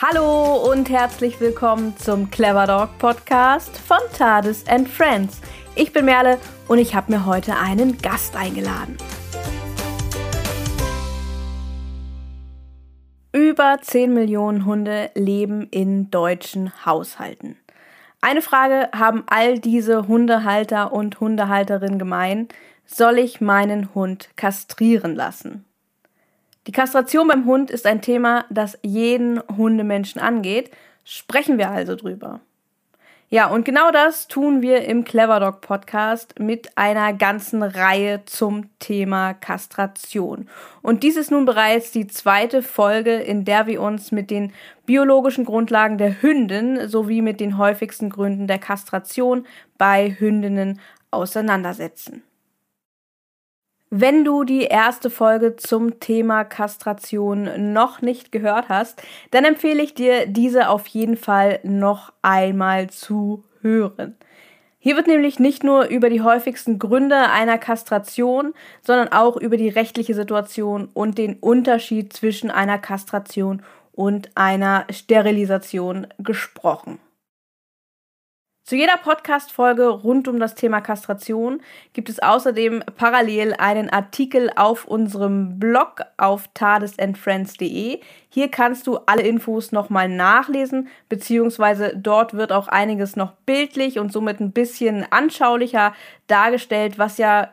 Hallo und herzlich willkommen zum Clever Dog Podcast von Tades and Friends. Ich bin Merle und ich habe mir heute einen Gast eingeladen. Über 10 Millionen Hunde leben in deutschen Haushalten. Eine Frage haben all diese Hundehalter und Hundehalterinnen gemein. Soll ich meinen Hund kastrieren lassen? Die Kastration beim Hund ist ein Thema, das jeden Hundemenschen angeht. Sprechen wir also drüber. Ja, und genau das tun wir im Clever Dog Podcast mit einer ganzen Reihe zum Thema Kastration. Und dies ist nun bereits die zweite Folge, in der wir uns mit den biologischen Grundlagen der Hündin sowie mit den häufigsten Gründen der Kastration bei Hündinnen auseinandersetzen. Wenn du die erste Folge zum Thema Kastration noch nicht gehört hast, dann empfehle ich dir, diese auf jeden Fall noch einmal zu hören. Hier wird nämlich nicht nur über die häufigsten Gründe einer Kastration, sondern auch über die rechtliche Situation und den Unterschied zwischen einer Kastration und einer Sterilisation gesprochen. Zu jeder Podcast-Folge rund um das Thema Kastration gibt es außerdem parallel einen Artikel auf unserem Blog auf tadesandfriends.de. Hier kannst du alle Infos nochmal nachlesen, beziehungsweise dort wird auch einiges noch bildlich und somit ein bisschen anschaulicher dargestellt, was ja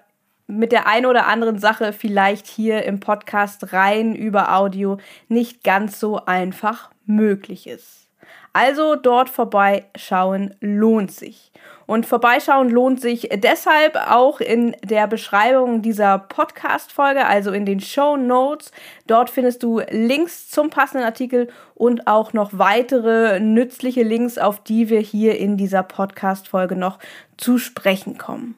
mit der einen oder anderen Sache vielleicht hier im Podcast rein über Audio nicht ganz so einfach möglich ist. Also dort vorbeischauen lohnt sich. Und vorbeischauen lohnt sich deshalb auch in der Beschreibung dieser Podcast-Folge, also in den Show Notes. Dort findest du Links zum passenden Artikel und auch noch weitere nützliche Links, auf die wir hier in dieser Podcast-Folge noch zu sprechen kommen.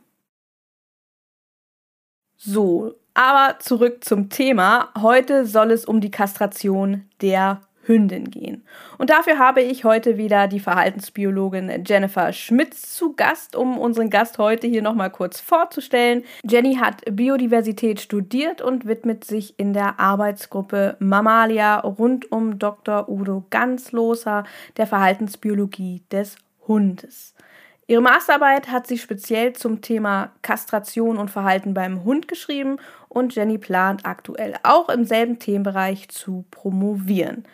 So, aber zurück zum Thema. Heute soll es um die Kastration der Hündin gehen. Und dafür habe ich heute wieder die Verhaltensbiologin Jennifer Schmitz zu Gast, um unseren Gast heute hier nochmal kurz vorzustellen. Jenny hat Biodiversität studiert und widmet sich in der Arbeitsgruppe Mammalia rund um Dr. Udo Ganzloser der Verhaltensbiologie des Hundes. Ihre Masterarbeit hat sie speziell zum Thema Kastration und Verhalten beim Hund geschrieben und Jenny plant aktuell auch im selben Themenbereich zu promovieren.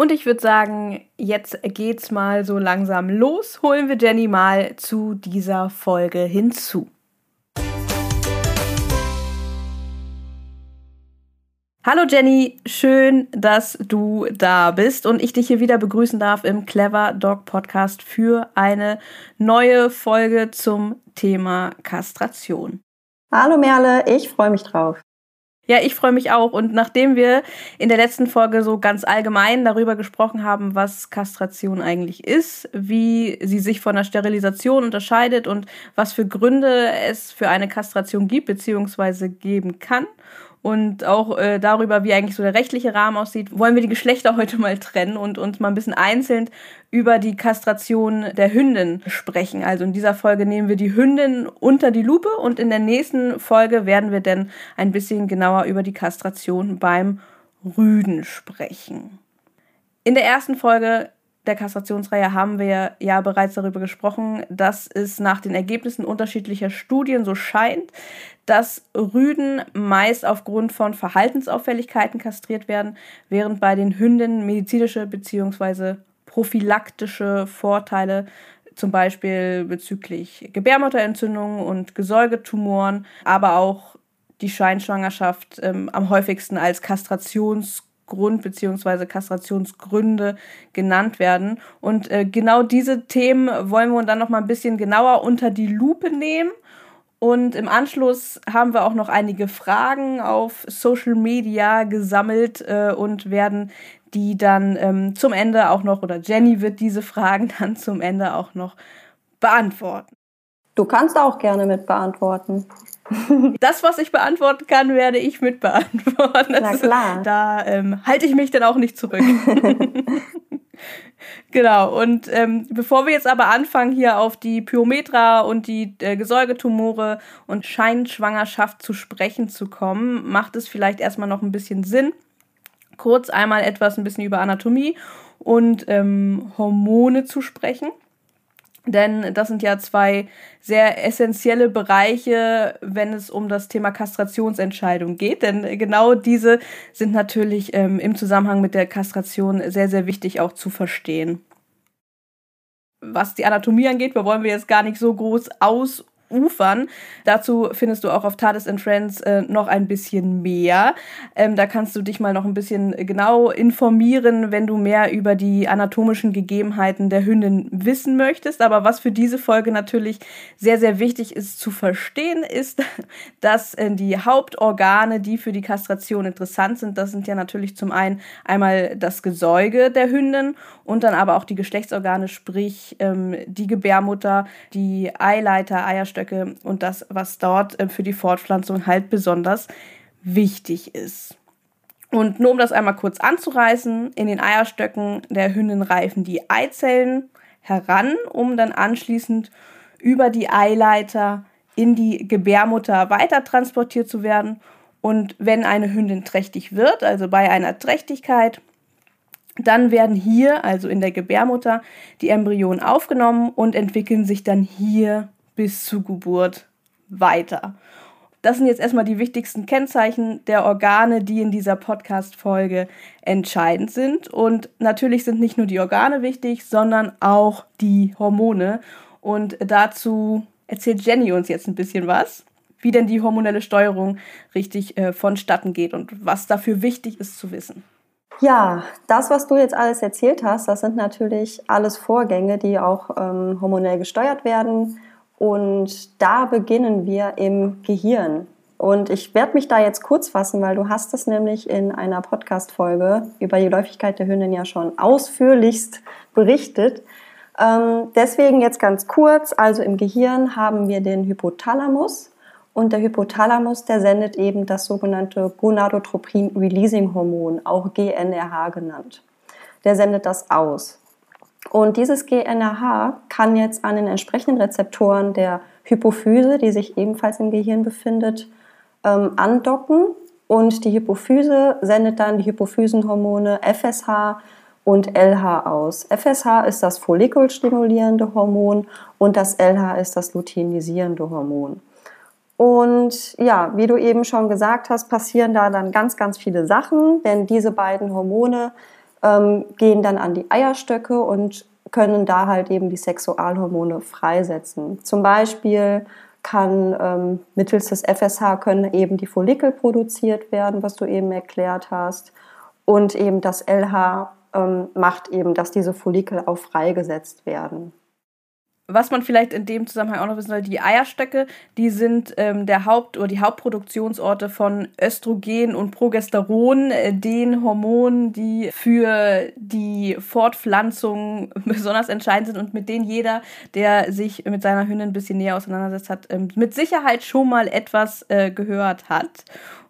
Und ich würde sagen, jetzt geht's mal so langsam los. Holen wir Jenny mal zu dieser Folge hinzu. Hallo Jenny, schön, dass du da bist und ich dich hier wieder begrüßen darf im Clever Dog Podcast für eine neue Folge zum Thema Kastration. Hallo Merle, ich freue mich drauf. Ja, ich freue mich auch. Und nachdem wir in der letzten Folge so ganz allgemein darüber gesprochen haben, was Kastration eigentlich ist, wie sie sich von der Sterilisation unterscheidet und was für Gründe es für eine Kastration gibt bzw. geben kann und auch äh, darüber, wie eigentlich so der rechtliche Rahmen aussieht, wollen wir die Geschlechter heute mal trennen und uns mal ein bisschen einzeln über die Kastration der Hündin sprechen. Also in dieser Folge nehmen wir die Hündin unter die Lupe und in der nächsten Folge werden wir dann ein bisschen genauer über die Kastration beim Rüden sprechen. In der ersten Folge der Kastrationsreihe haben wir ja bereits darüber gesprochen, dass es nach den Ergebnissen unterschiedlicher Studien so scheint, dass Rüden meist aufgrund von Verhaltensauffälligkeiten kastriert werden, während bei den Hündinnen medizinische bzw. prophylaktische Vorteile zum Beispiel bezüglich Gebärmutterentzündungen und Gesäugetumoren, aber auch die Scheinschwangerschaft ähm, am häufigsten als Kastrations Grund bzw. Kastrationsgründe genannt werden. Und äh, genau diese Themen wollen wir dann noch mal ein bisschen genauer unter die Lupe nehmen. Und im Anschluss haben wir auch noch einige Fragen auf Social Media gesammelt äh, und werden die dann ähm, zum Ende auch noch, oder Jenny wird diese Fragen dann zum Ende auch noch beantworten. Du kannst auch gerne mit beantworten. Das, was ich beantworten kann, werde ich mit beantworten. Na klar. Da ähm, halte ich mich dann auch nicht zurück. genau, und ähm, bevor wir jetzt aber anfangen, hier auf die Pyometra und die äh, Gesäugetumore und Scheinschwangerschaft zu sprechen zu kommen, macht es vielleicht erstmal noch ein bisschen Sinn, kurz einmal etwas ein bisschen über Anatomie und ähm, Hormone zu sprechen. Denn das sind ja zwei sehr essentielle Bereiche, wenn es um das Thema Kastrationsentscheidung geht. Denn genau diese sind natürlich ähm, im Zusammenhang mit der Kastration sehr, sehr wichtig auch zu verstehen. Was die Anatomie angeht, da wollen wir jetzt gar nicht so groß aus ufern. Dazu findest du auch auf TARDIS and Friends äh, noch ein bisschen mehr. Ähm, da kannst du dich mal noch ein bisschen genau informieren, wenn du mehr über die anatomischen Gegebenheiten der Hündin wissen möchtest. Aber was für diese Folge natürlich sehr, sehr wichtig ist zu verstehen, ist, dass äh, die Hauptorgane, die für die Kastration interessant sind, das sind ja natürlich zum einen einmal das Gesäuge der Hündin und dann aber auch die Geschlechtsorgane, sprich ähm, die Gebärmutter, die Eileiter, Eierstöcke, Eierstöcke und das, was dort äh, für die Fortpflanzung halt besonders wichtig ist. Und nur um das einmal kurz anzureißen, in den Eierstöcken der Hündin reifen die Eizellen heran, um dann anschließend über die Eileiter in die Gebärmutter weiter transportiert zu werden. Und wenn eine Hündin trächtig wird, also bei einer Trächtigkeit, dann werden hier, also in der Gebärmutter, die Embryonen aufgenommen und entwickeln sich dann hier bis zur Geburt weiter. Das sind jetzt erstmal die wichtigsten Kennzeichen der Organe, die in dieser Podcast-Folge entscheidend sind. Und natürlich sind nicht nur die Organe wichtig, sondern auch die Hormone. Und dazu erzählt Jenny uns jetzt ein bisschen was, wie denn die hormonelle Steuerung richtig äh, vonstatten geht und was dafür wichtig ist zu wissen. Ja, das, was du jetzt alles erzählt hast, das sind natürlich alles Vorgänge, die auch ähm, hormonell gesteuert werden und da beginnen wir im Gehirn. Und ich werde mich da jetzt kurz fassen, weil du hast es nämlich in einer Podcast-Folge über die Läufigkeit der Hündin ja schon ausführlichst berichtet. Ähm, deswegen jetzt ganz kurz. Also im Gehirn haben wir den Hypothalamus. Und der Hypothalamus, der sendet eben das sogenannte Gonadotropin-Releasing-Hormon, auch GNRH genannt. Der sendet das aus. Und dieses GNRH kann jetzt an den entsprechenden Rezeptoren der Hypophyse, die sich ebenfalls im Gehirn befindet, ähm, andocken. Und die Hypophyse sendet dann die Hypophysenhormone FSH und LH aus. FSH ist das follikelstimulierende Hormon und das LH ist das luteinisierende Hormon. Und ja, wie du eben schon gesagt hast, passieren da dann ganz, ganz viele Sachen, denn diese beiden Hormone ähm, gehen dann an die Eierstöcke und können da halt eben die Sexualhormone freisetzen. Zum Beispiel kann ähm, mittels des FSH können eben die Follikel produziert werden, was du eben erklärt hast. Und eben das LH ähm, macht eben, dass diese Follikel auch freigesetzt werden was man vielleicht in dem Zusammenhang auch noch wissen soll, die Eierstöcke, die sind ähm, der Haupt- oder die Hauptproduktionsorte von Östrogen und Progesteron, äh, den Hormonen, die für die Fortpflanzung besonders entscheidend sind und mit denen jeder, der sich mit seiner Hündin ein bisschen näher auseinandersetzt hat, ähm, mit Sicherheit schon mal etwas äh, gehört hat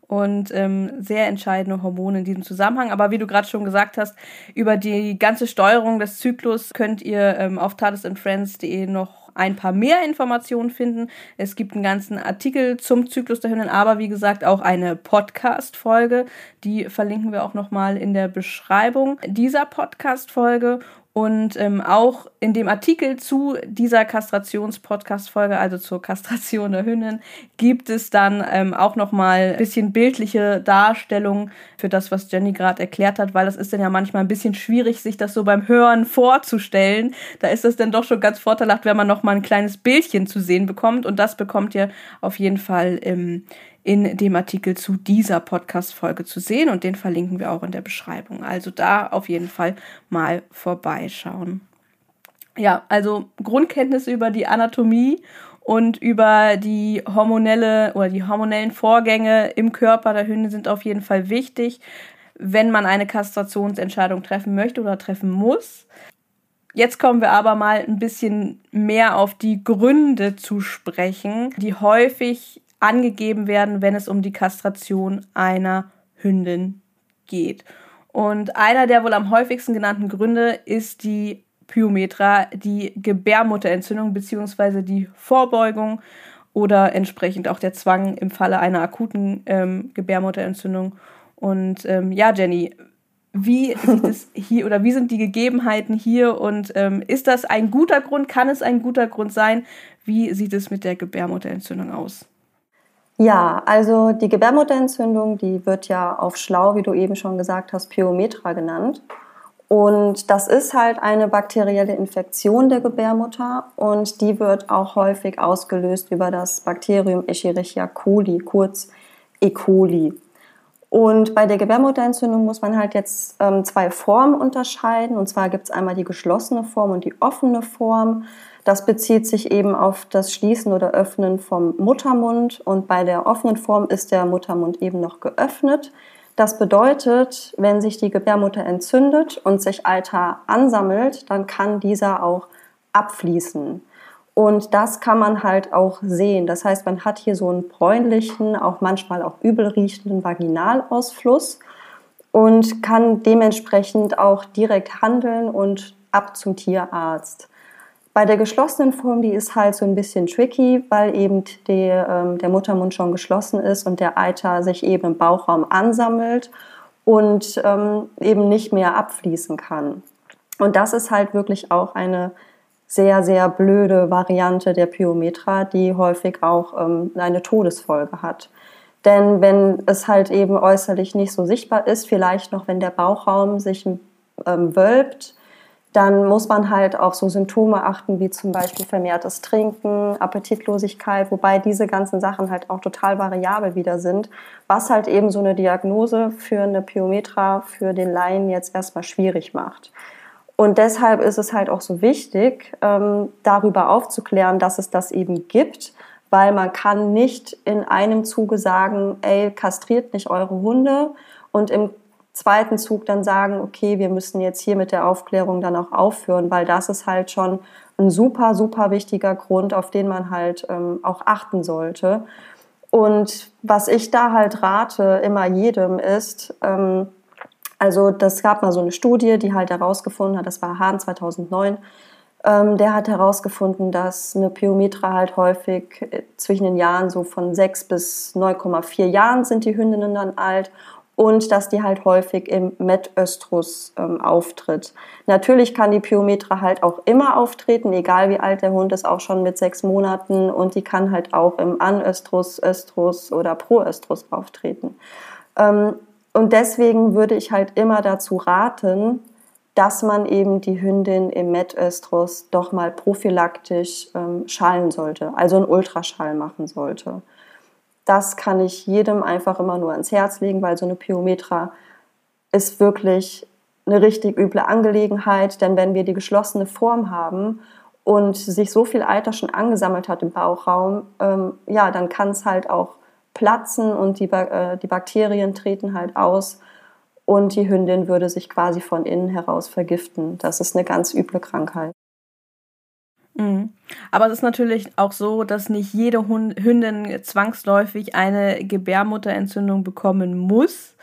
und ähm, sehr entscheidende Hormone in diesem Zusammenhang. Aber wie du gerade schon gesagt hast, über die ganze Steuerung des Zyklus könnt ihr ähm, auf tadesandfriends.de noch ein paar mehr Informationen finden. Es gibt einen ganzen Artikel zum Zyklus der Hündin, aber wie gesagt auch eine Podcast-Folge. Die verlinken wir auch nochmal in der Beschreibung dieser Podcast-Folge. Und ähm, auch in dem Artikel zu dieser Kastrations-Podcast-Folge, also zur Kastration der Hündin, gibt es dann ähm, auch nochmal ein bisschen bildliche Darstellung für das, was Jenny gerade erklärt hat, weil das ist dann ja manchmal ein bisschen schwierig, sich das so beim Hören vorzustellen. Da ist es dann doch schon ganz vorteilhaft, wenn man nochmal ein kleines Bildchen zu sehen bekommt. Und das bekommt ihr auf jeden Fall im in dem Artikel zu dieser Podcast-Folge zu sehen und den verlinken wir auch in der Beschreibung. Also da auf jeden Fall mal vorbeischauen. Ja, also Grundkenntnisse über die Anatomie und über die hormonelle oder die hormonellen Vorgänge im Körper der Hündin sind auf jeden Fall wichtig, wenn man eine Kastrationsentscheidung treffen möchte oder treffen muss. Jetzt kommen wir aber mal ein bisschen mehr auf die Gründe zu sprechen, die häufig angegeben werden, wenn es um die Kastration einer Hündin geht. Und einer der wohl am häufigsten genannten Gründe ist die Pyometra, die Gebärmutterentzündung bzw. die Vorbeugung oder entsprechend auch der Zwang im Falle einer akuten ähm, Gebärmutterentzündung. Und ähm, ja, Jenny, wie sieht es hier oder wie sind die Gegebenheiten hier und ähm, ist das ein guter Grund? Kann es ein guter Grund sein? Wie sieht es mit der Gebärmutterentzündung aus? Ja, also die Gebärmutterentzündung, die wird ja auf schlau, wie du eben schon gesagt hast, Pyometra genannt. Und das ist halt eine bakterielle Infektion der Gebärmutter und die wird auch häufig ausgelöst über das Bakterium Escherichia coli, kurz E. coli. Und bei der Gebärmutterentzündung muss man halt jetzt ähm, zwei Formen unterscheiden. Und zwar gibt es einmal die geschlossene Form und die offene Form. Das bezieht sich eben auf das Schließen oder Öffnen vom Muttermund. Und bei der offenen Form ist der Muttermund eben noch geöffnet. Das bedeutet, wenn sich die Gebärmutter entzündet und sich Alter ansammelt, dann kann dieser auch abfließen. Und das kann man halt auch sehen. Das heißt, man hat hier so einen bräunlichen, auch manchmal auch übel riechenden Vaginalausfluss und kann dementsprechend auch direkt handeln und ab zum Tierarzt. Bei der geschlossenen Form, die ist halt so ein bisschen tricky, weil eben die, ähm, der Muttermund schon geschlossen ist und der Eiter sich eben im Bauchraum ansammelt und ähm, eben nicht mehr abfließen kann. Und das ist halt wirklich auch eine sehr, sehr blöde Variante der Pyometra, die häufig auch ähm, eine Todesfolge hat. Denn wenn es halt eben äußerlich nicht so sichtbar ist, vielleicht noch wenn der Bauchraum sich ähm, wölbt, dann muss man halt auf so Symptome achten, wie zum Beispiel vermehrtes Trinken, Appetitlosigkeit, wobei diese ganzen Sachen halt auch total variabel wieder sind, was halt eben so eine Diagnose für eine Pyometra für den Laien jetzt erstmal schwierig macht. Und deshalb ist es halt auch so wichtig, ähm, darüber aufzuklären, dass es das eben gibt, weil man kann nicht in einem Zuge sagen, ey, kastriert nicht eure Hunde und im zweiten Zug dann sagen, okay, wir müssen jetzt hier mit der Aufklärung dann auch aufhören, weil das ist halt schon ein super, super wichtiger Grund, auf den man halt ähm, auch achten sollte. Und was ich da halt rate, immer jedem ist, ähm, also das gab mal so eine Studie, die halt herausgefunden hat, das war Hahn 2009, ähm, der hat herausgefunden, dass eine Pyometra halt häufig äh, zwischen den Jahren so von 6 bis 9,4 Jahren sind die Hündinnen dann alt und dass die halt häufig im Metöstrus ähm, auftritt. Natürlich kann die Pyometra halt auch immer auftreten, egal wie alt der Hund ist, auch schon mit sechs Monaten und die kann halt auch im Anöstrus, Östrus oder Proöstrus auftreten. Ähm, und deswegen würde ich halt immer dazu raten, dass man eben die Hündin im Metöstrus doch mal prophylaktisch ähm, schallen sollte, also einen Ultraschall machen sollte das kann ich jedem einfach immer nur ans Herz legen, weil so eine Pyometra ist wirklich eine richtig üble Angelegenheit, denn wenn wir die geschlossene Form haben und sich so viel Alter schon angesammelt hat im Bauchraum, ähm, ja, dann kann es halt auch platzen und die, äh, die Bakterien treten halt aus und die Hündin würde sich quasi von innen heraus vergiften. Das ist eine ganz üble Krankheit. Mhm. Aber es ist natürlich auch so, dass nicht jede Hündin zwangsläufig eine Gebärmutterentzündung bekommen muss.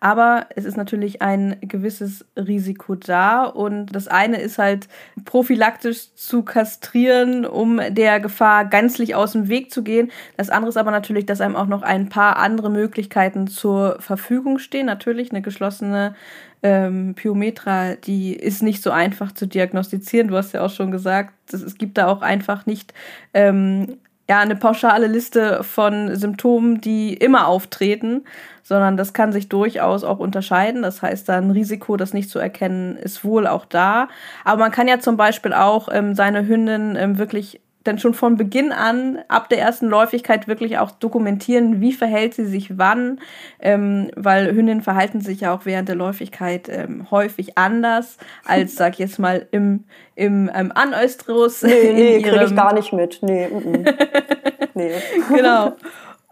Aber es ist natürlich ein gewisses Risiko da. Und das eine ist halt prophylaktisch zu kastrieren, um der Gefahr gänzlich aus dem Weg zu gehen. Das andere ist aber natürlich, dass einem auch noch ein paar andere Möglichkeiten zur Verfügung stehen. Natürlich eine geschlossene ähm, Pyometra, die ist nicht so einfach zu diagnostizieren. Du hast ja auch schon gesagt, es gibt da auch einfach nicht ähm, ja, eine pauschale Liste von Symptomen, die immer auftreten, sondern das kann sich durchaus auch unterscheiden. Das heißt, da ein Risiko, das nicht zu erkennen, ist wohl auch da. Aber man kann ja zum Beispiel auch ähm, seine Hündin ähm, wirklich dann schon von Beginn an, ab der ersten Läufigkeit, wirklich auch dokumentieren, wie verhält sie sich wann, ähm, weil Hündinnen verhalten sich ja auch während der Läufigkeit ähm, häufig anders als, sag ich jetzt mal, im, im ähm, Anöstrus. Nee, nee, kriege ich gar nicht mit. Nee, mm, nee. genau.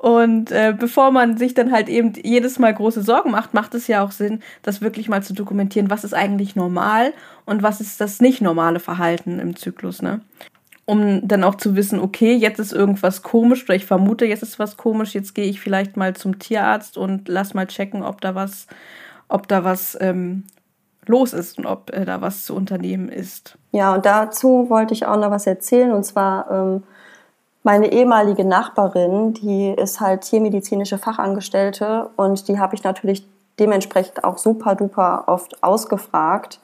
Und äh, bevor man sich dann halt eben jedes Mal große Sorgen macht, macht es ja auch Sinn, das wirklich mal zu dokumentieren, was ist eigentlich normal und was ist das nicht normale Verhalten im Zyklus. Ne? Um dann auch zu wissen, okay, jetzt ist irgendwas komisch oder ich vermute, jetzt ist was komisch, jetzt gehe ich vielleicht mal zum Tierarzt und lass mal checken, ob da was, ob da was ähm, los ist und ob äh, da was zu unternehmen ist. Ja, und dazu wollte ich auch noch was erzählen und zwar ähm, meine ehemalige Nachbarin, die ist halt tiermedizinische Fachangestellte und die habe ich natürlich dementsprechend auch super duper oft ausgefragt.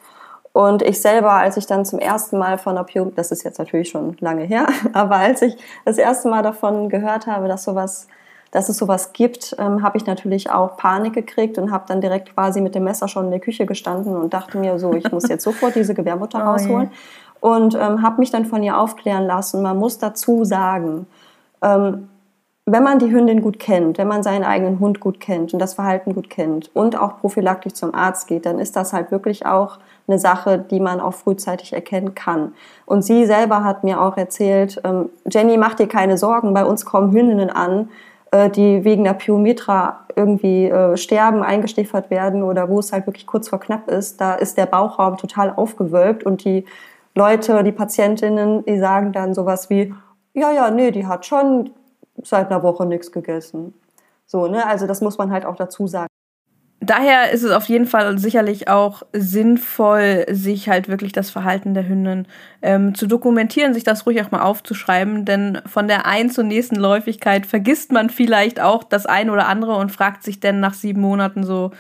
Und ich selber, als ich dann zum ersten Mal von Opium, das ist jetzt natürlich schon lange her, aber als ich das erste Mal davon gehört habe, dass sowas dass es sowas gibt, ähm, habe ich natürlich auch Panik gekriegt und habe dann direkt quasi mit dem Messer schon in der Küche gestanden und dachte mir so, ich muss jetzt sofort diese Gebärmutter oh, rausholen. Je. Und ähm, habe mich dann von ihr aufklären lassen. Man muss dazu sagen, ähm, wenn man die Hündin gut kennt, wenn man seinen eigenen Hund gut kennt und das Verhalten gut kennt und auch prophylaktisch zum Arzt geht, dann ist das halt wirklich auch eine Sache, die man auch frühzeitig erkennen kann. Und sie selber hat mir auch erzählt, ähm, Jenny, mach dir keine Sorgen, bei uns kommen Hündinnen an, äh, die wegen der Pyometra irgendwie äh, sterben, eingestiefert werden oder wo es halt wirklich kurz vor knapp ist. Da ist der Bauchraum total aufgewölbt und die Leute, die Patientinnen, die sagen dann sowas wie, ja, ja, nee, die hat schon seit einer Woche nichts gegessen. So, ne? Also das muss man halt auch dazu sagen. Daher ist es auf jeden Fall sicherlich auch sinnvoll, sich halt wirklich das Verhalten der Hündin ähm, zu dokumentieren, sich das ruhig auch mal aufzuschreiben, denn von der einen zur nächsten Läufigkeit vergisst man vielleicht auch das eine oder andere und fragt sich dann nach sieben Monaten so,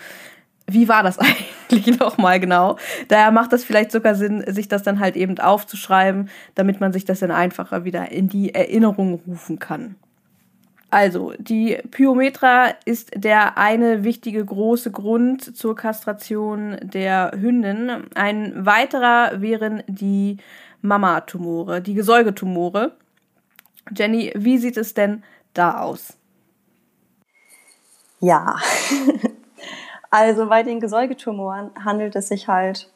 wie war das eigentlich nochmal genau? Daher macht es vielleicht sogar Sinn, sich das dann halt eben aufzuschreiben, damit man sich das dann einfacher wieder in die Erinnerung rufen kann. Also, die Pyometra ist der eine wichtige große Grund zur Kastration der Hündin. Ein weiterer wären die Mamatumore, die Gesäugetumore. Jenny, wie sieht es denn da aus? Ja, also bei den Gesäugetumoren handelt es sich halt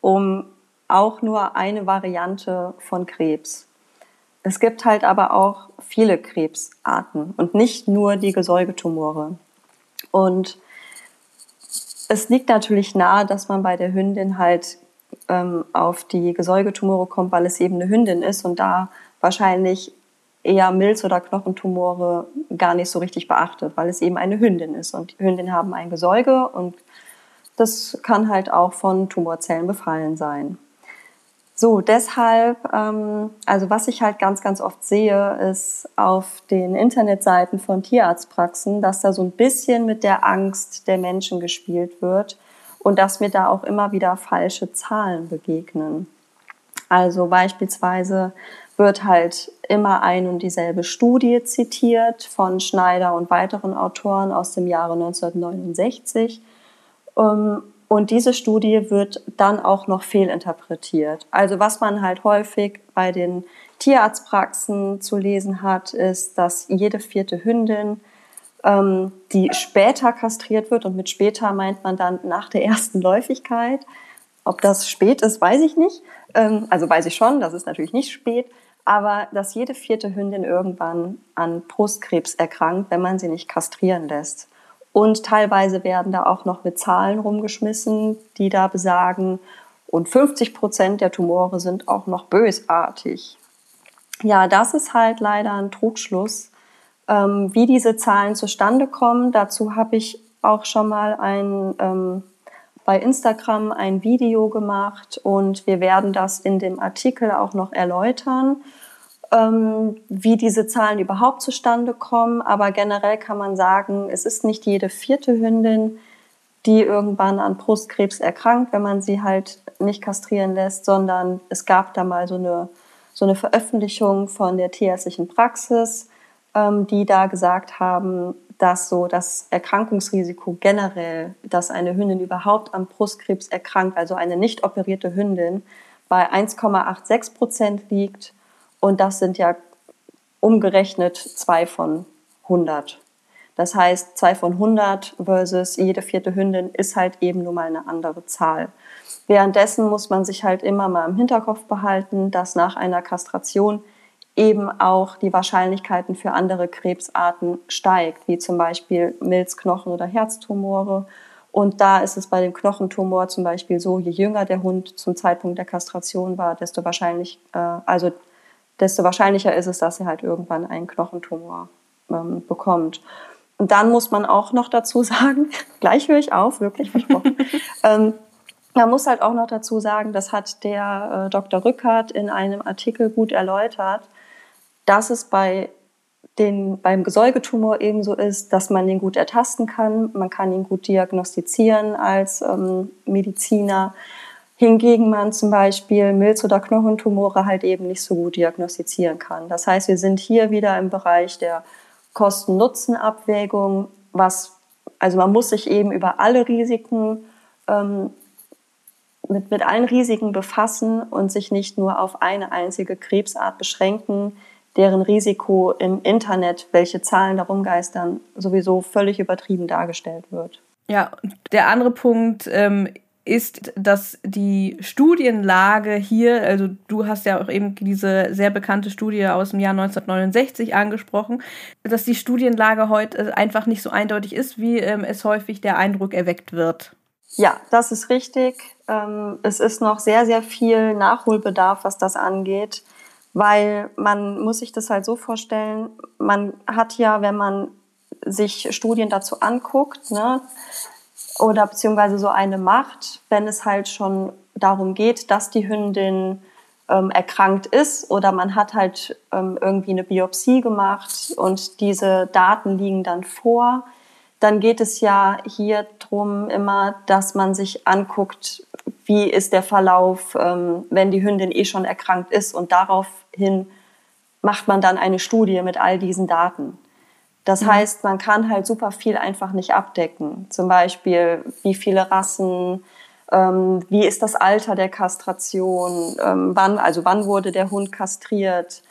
um auch nur eine Variante von Krebs. Es gibt halt aber auch viele Krebsarten und nicht nur die Gesäugetumore. Und es liegt natürlich nahe, dass man bei der Hündin halt ähm, auf die Gesäugetumore kommt, weil es eben eine Hündin ist und da wahrscheinlich eher Milz- oder Knochentumore gar nicht so richtig beachtet, weil es eben eine Hündin ist. Und Hündinnen haben ein Gesäuge und das kann halt auch von Tumorzellen befallen sein. So, deshalb, ähm, also was ich halt ganz, ganz oft sehe, ist auf den Internetseiten von Tierarztpraxen, dass da so ein bisschen mit der Angst der Menschen gespielt wird und dass mir da auch immer wieder falsche Zahlen begegnen. Also beispielsweise wird halt immer ein und dieselbe Studie zitiert von Schneider und weiteren Autoren aus dem Jahre 1969. Und diese Studie wird dann auch noch fehlinterpretiert. Also was man halt häufig bei den Tierarztpraxen zu lesen hat, ist, dass jede vierte Hündin, ähm, die später kastriert wird, und mit später meint man dann nach der ersten Läufigkeit. Ob das spät ist, weiß ich nicht. Ähm, also weiß ich schon, das ist natürlich nicht spät. Aber dass jede vierte Hündin irgendwann an Brustkrebs erkrankt, wenn man sie nicht kastrieren lässt. Und teilweise werden da auch noch mit Zahlen rumgeschmissen, die da besagen, und 50 Prozent der Tumore sind auch noch bösartig. Ja, das ist halt leider ein Trugschluss. Ähm, wie diese Zahlen zustande kommen, dazu habe ich auch schon mal ein, ähm, bei Instagram ein Video gemacht und wir werden das in dem Artikel auch noch erläutern wie diese Zahlen überhaupt zustande kommen. Aber generell kann man sagen, es ist nicht jede vierte Hündin, die irgendwann an Brustkrebs erkrankt, wenn man sie halt nicht kastrieren lässt, sondern es gab da mal so eine, so eine Veröffentlichung von der tierärztlichen Praxis, ähm, die da gesagt haben, dass so das Erkrankungsrisiko generell, dass eine Hündin überhaupt an Brustkrebs erkrankt, also eine nicht operierte Hündin, bei 1,86 Prozent liegt und das sind ja umgerechnet zwei von 100. Das heißt, zwei von 100 versus jede vierte Hündin ist halt eben nur mal eine andere Zahl. Währenddessen muss man sich halt immer mal im Hinterkopf behalten, dass nach einer Kastration eben auch die Wahrscheinlichkeiten für andere Krebsarten steigt, wie zum Beispiel Milzknochen- oder Herztumore. Und da ist es bei dem Knochentumor zum Beispiel so, je jünger der Hund zum Zeitpunkt der Kastration war, desto wahrscheinlich, äh, also desto wahrscheinlicher ist es, dass er halt irgendwann einen Knochentumor ähm, bekommt. Und dann muss man auch noch dazu sagen, gleich höre ich auf, wirklich versprochen. ähm, man muss halt auch noch dazu sagen, das hat der äh, Dr. Rückert in einem Artikel gut erläutert, dass es bei den beim Gesäugetumor ebenso ist, dass man den gut ertasten kann. Man kann ihn gut diagnostizieren als ähm, Mediziner. Hingegen man zum Beispiel Milz- oder Knochentumore halt eben nicht so gut diagnostizieren kann. Das heißt, wir sind hier wieder im Bereich der Kosten-Nutzen-Abwägung, was, also man muss sich eben über alle Risiken, ähm, mit, mit allen Risiken befassen und sich nicht nur auf eine einzige Krebsart beschränken, deren Risiko im Internet, welche Zahlen darum geistern, sowieso völlig übertrieben dargestellt wird. Ja, der andere Punkt ähm, ist, dass die Studienlage hier, also du hast ja auch eben diese sehr bekannte Studie aus dem Jahr 1969 angesprochen, dass die Studienlage heute einfach nicht so eindeutig ist, wie ähm, es häufig der Eindruck erweckt wird. Ja, das ist richtig. Ähm, es ist noch sehr, sehr viel Nachholbedarf, was das angeht, weil man muss sich das halt so vorstellen, man hat ja, wenn man sich Studien dazu anguckt, ne, oder beziehungsweise so eine macht, wenn es halt schon darum geht, dass die Hündin ähm, erkrankt ist oder man hat halt ähm, irgendwie eine Biopsie gemacht und diese Daten liegen dann vor, dann geht es ja hier drum immer, dass man sich anguckt, wie ist der Verlauf, ähm, wenn die Hündin eh schon erkrankt ist und daraufhin macht man dann eine Studie mit all diesen Daten. Das mhm. heißt, man kann halt super viel einfach nicht abdecken. Zum Beispiel, wie viele Rassen, ähm, wie ist das Alter der Kastration, ähm, wann, also wann wurde der Hund kastriert.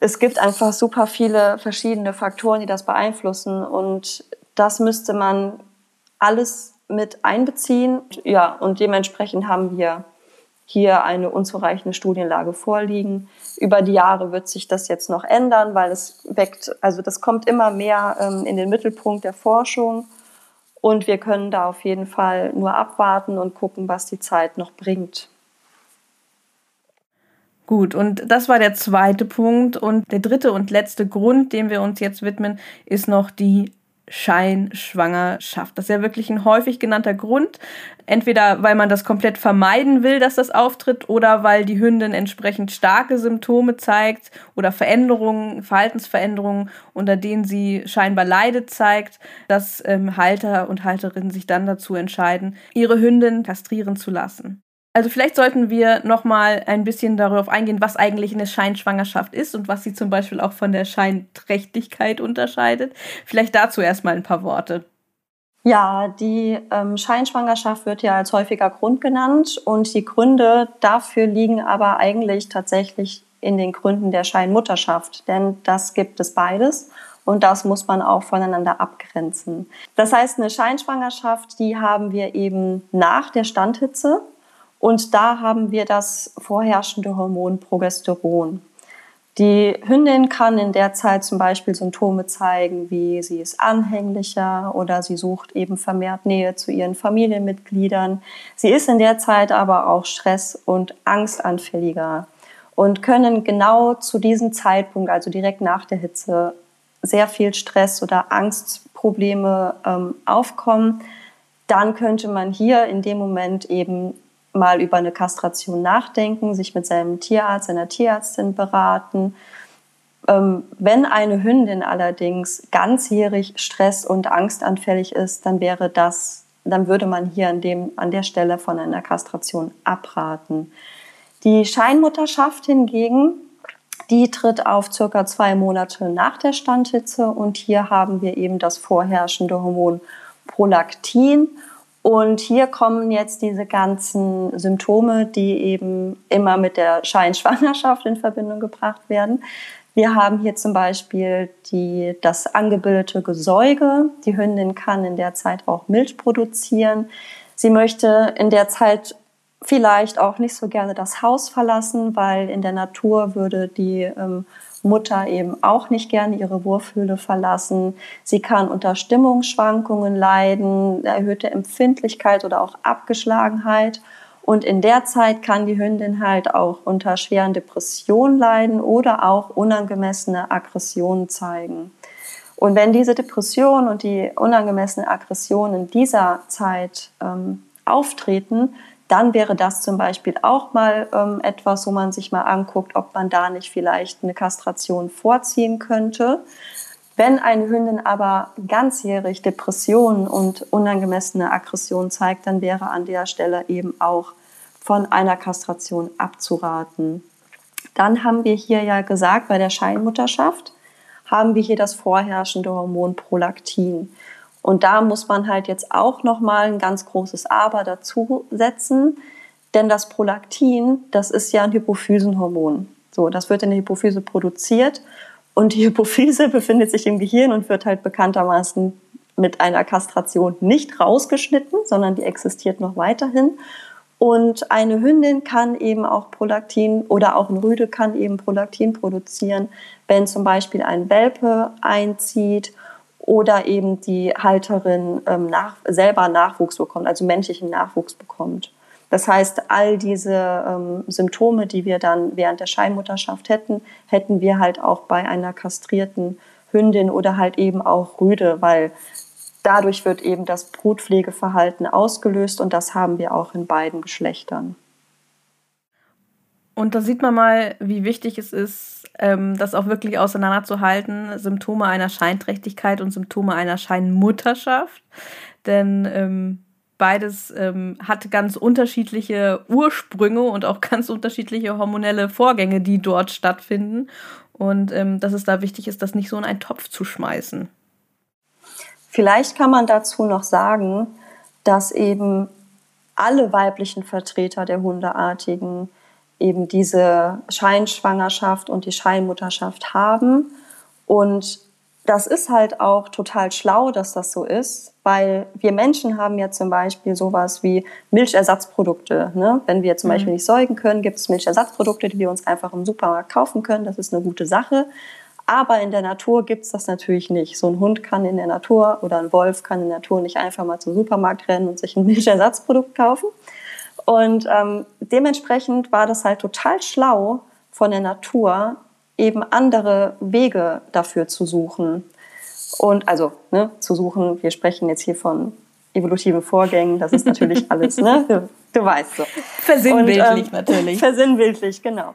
Es gibt einfach super viele verschiedene Faktoren, die das beeinflussen und das müsste man alles mit einbeziehen. Ja, und dementsprechend haben wir hier eine unzureichende Studienlage vorliegen. Über die Jahre wird sich das jetzt noch ändern, weil es weckt, also das kommt immer mehr ähm, in den Mittelpunkt der Forschung. Und wir können da auf jeden Fall nur abwarten und gucken, was die Zeit noch bringt. Gut, und das war der zweite Punkt. Und der dritte und letzte Grund, dem wir uns jetzt widmen, ist noch die Scheinschwangerschaft. Das ist ja wirklich ein häufig genannter Grund. Entweder weil man das komplett vermeiden will, dass das auftritt, oder weil die Hündin entsprechend starke Symptome zeigt oder Veränderungen, Verhaltensveränderungen, unter denen sie scheinbar leidet, zeigt, dass ähm, Halter und Halterinnen sich dann dazu entscheiden, ihre Hündin kastrieren zu lassen. Also vielleicht sollten wir noch mal ein bisschen darauf eingehen, was eigentlich eine Scheinschwangerschaft ist und was sie zum Beispiel auch von der Scheinträchtigkeit unterscheidet. Vielleicht dazu erstmal ein paar Worte. Ja, die ähm, Scheinschwangerschaft wird ja als häufiger Grund genannt und die Gründe dafür liegen aber eigentlich tatsächlich in den Gründen der Scheinmutterschaft, denn das gibt es beides und das muss man auch voneinander abgrenzen. Das heißt, eine Scheinschwangerschaft, die haben wir eben nach der Standhitze und da haben wir das vorherrschende Hormon Progesteron. Die Hündin kann in der Zeit zum Beispiel Symptome zeigen, wie sie ist anhänglicher oder sie sucht eben vermehrt Nähe zu ihren Familienmitgliedern. Sie ist in der Zeit aber auch stress- und angstanfälliger und können genau zu diesem Zeitpunkt, also direkt nach der Hitze, sehr viel Stress oder Angstprobleme ähm, aufkommen. Dann könnte man hier in dem Moment eben mal über eine Kastration nachdenken, sich mit seinem Tierarzt, seiner Tierärztin beraten. Ähm, wenn eine Hündin allerdings ganzjährig stress- und angstanfällig ist, dann wäre das, dann würde man hier an, dem, an der Stelle von einer Kastration abraten. Die Scheinmutterschaft hingegen, die tritt auf circa zwei Monate nach der Standhitze und hier haben wir eben das vorherrschende Hormon Prolaktin und hier kommen jetzt diese ganzen Symptome, die eben immer mit der Scheinschwangerschaft in Verbindung gebracht werden. Wir haben hier zum Beispiel die, das angebildete Gesäuge. Die Hündin kann in der Zeit auch Milch produzieren. Sie möchte in der Zeit vielleicht auch nicht so gerne das Haus verlassen, weil in der Natur würde die ähm, Mutter eben auch nicht gerne ihre Wurfhöhle verlassen. Sie kann unter Stimmungsschwankungen leiden, erhöhte Empfindlichkeit oder auch Abgeschlagenheit. Und in der Zeit kann die Hündin halt auch unter schweren Depressionen leiden oder auch unangemessene Aggressionen zeigen. Und wenn diese Depression und die unangemessene Aggression in dieser Zeit ähm, auftreten, dann wäre das zum Beispiel auch mal ähm, etwas, wo man sich mal anguckt, ob man da nicht vielleicht eine Kastration vorziehen könnte. Wenn eine Hündin aber ganzjährig Depressionen und unangemessene Aggression zeigt, dann wäre an der Stelle eben auch von einer Kastration abzuraten. Dann haben wir hier ja gesagt, bei der Scheinmutterschaft haben wir hier das vorherrschende Hormon Prolaktin. Und da muss man halt jetzt auch nochmal ein ganz großes Aber dazu setzen, denn das Prolaktin, das ist ja ein Hypophysenhormon. So, das wird in der Hypophyse produziert und die Hypophyse befindet sich im Gehirn und wird halt bekanntermaßen mit einer Kastration nicht rausgeschnitten, sondern die existiert noch weiterhin. Und eine Hündin kann eben auch Prolaktin oder auch ein Rüde kann eben Prolaktin produzieren, wenn zum Beispiel ein Welpe einzieht oder eben die Halterin ähm, nach, selber Nachwuchs bekommt, also menschlichen Nachwuchs bekommt. Das heißt, all diese ähm, Symptome, die wir dann während der Scheinmutterschaft hätten, hätten wir halt auch bei einer kastrierten Hündin oder halt eben auch Rüde, weil dadurch wird eben das Brutpflegeverhalten ausgelöst und das haben wir auch in beiden Geschlechtern. Und da sieht man mal, wie wichtig es ist, ähm, das auch wirklich auseinanderzuhalten, Symptome einer Scheinträchtigkeit und Symptome einer Scheinmutterschaft. Denn ähm, beides ähm, hat ganz unterschiedliche Ursprünge und auch ganz unterschiedliche hormonelle Vorgänge, die dort stattfinden. Und ähm, dass es da wichtig ist, das nicht so in einen Topf zu schmeißen. Vielleicht kann man dazu noch sagen, dass eben alle weiblichen Vertreter der Hundeartigen eben diese Scheinschwangerschaft und die Scheinmutterschaft haben. Und das ist halt auch total schlau, dass das so ist, weil wir Menschen haben ja zum Beispiel sowas wie Milchersatzprodukte. Ne? Wenn wir zum mhm. Beispiel nicht säugen können, gibt es Milchersatzprodukte, die wir uns einfach im Supermarkt kaufen können. Das ist eine gute Sache. Aber in der Natur gibt es das natürlich nicht. So ein Hund kann in der Natur oder ein Wolf kann in der Natur nicht einfach mal zum Supermarkt rennen und sich ein Milchersatzprodukt kaufen, und ähm, dementsprechend war das halt total schlau von der Natur, eben andere Wege dafür zu suchen. Und also ne, zu suchen, wir sprechen jetzt hier von evolutiven Vorgängen, das ist natürlich alles, ne? Du, du weißt so. Versinnbildlich ähm, natürlich. Versinnbildlich, genau.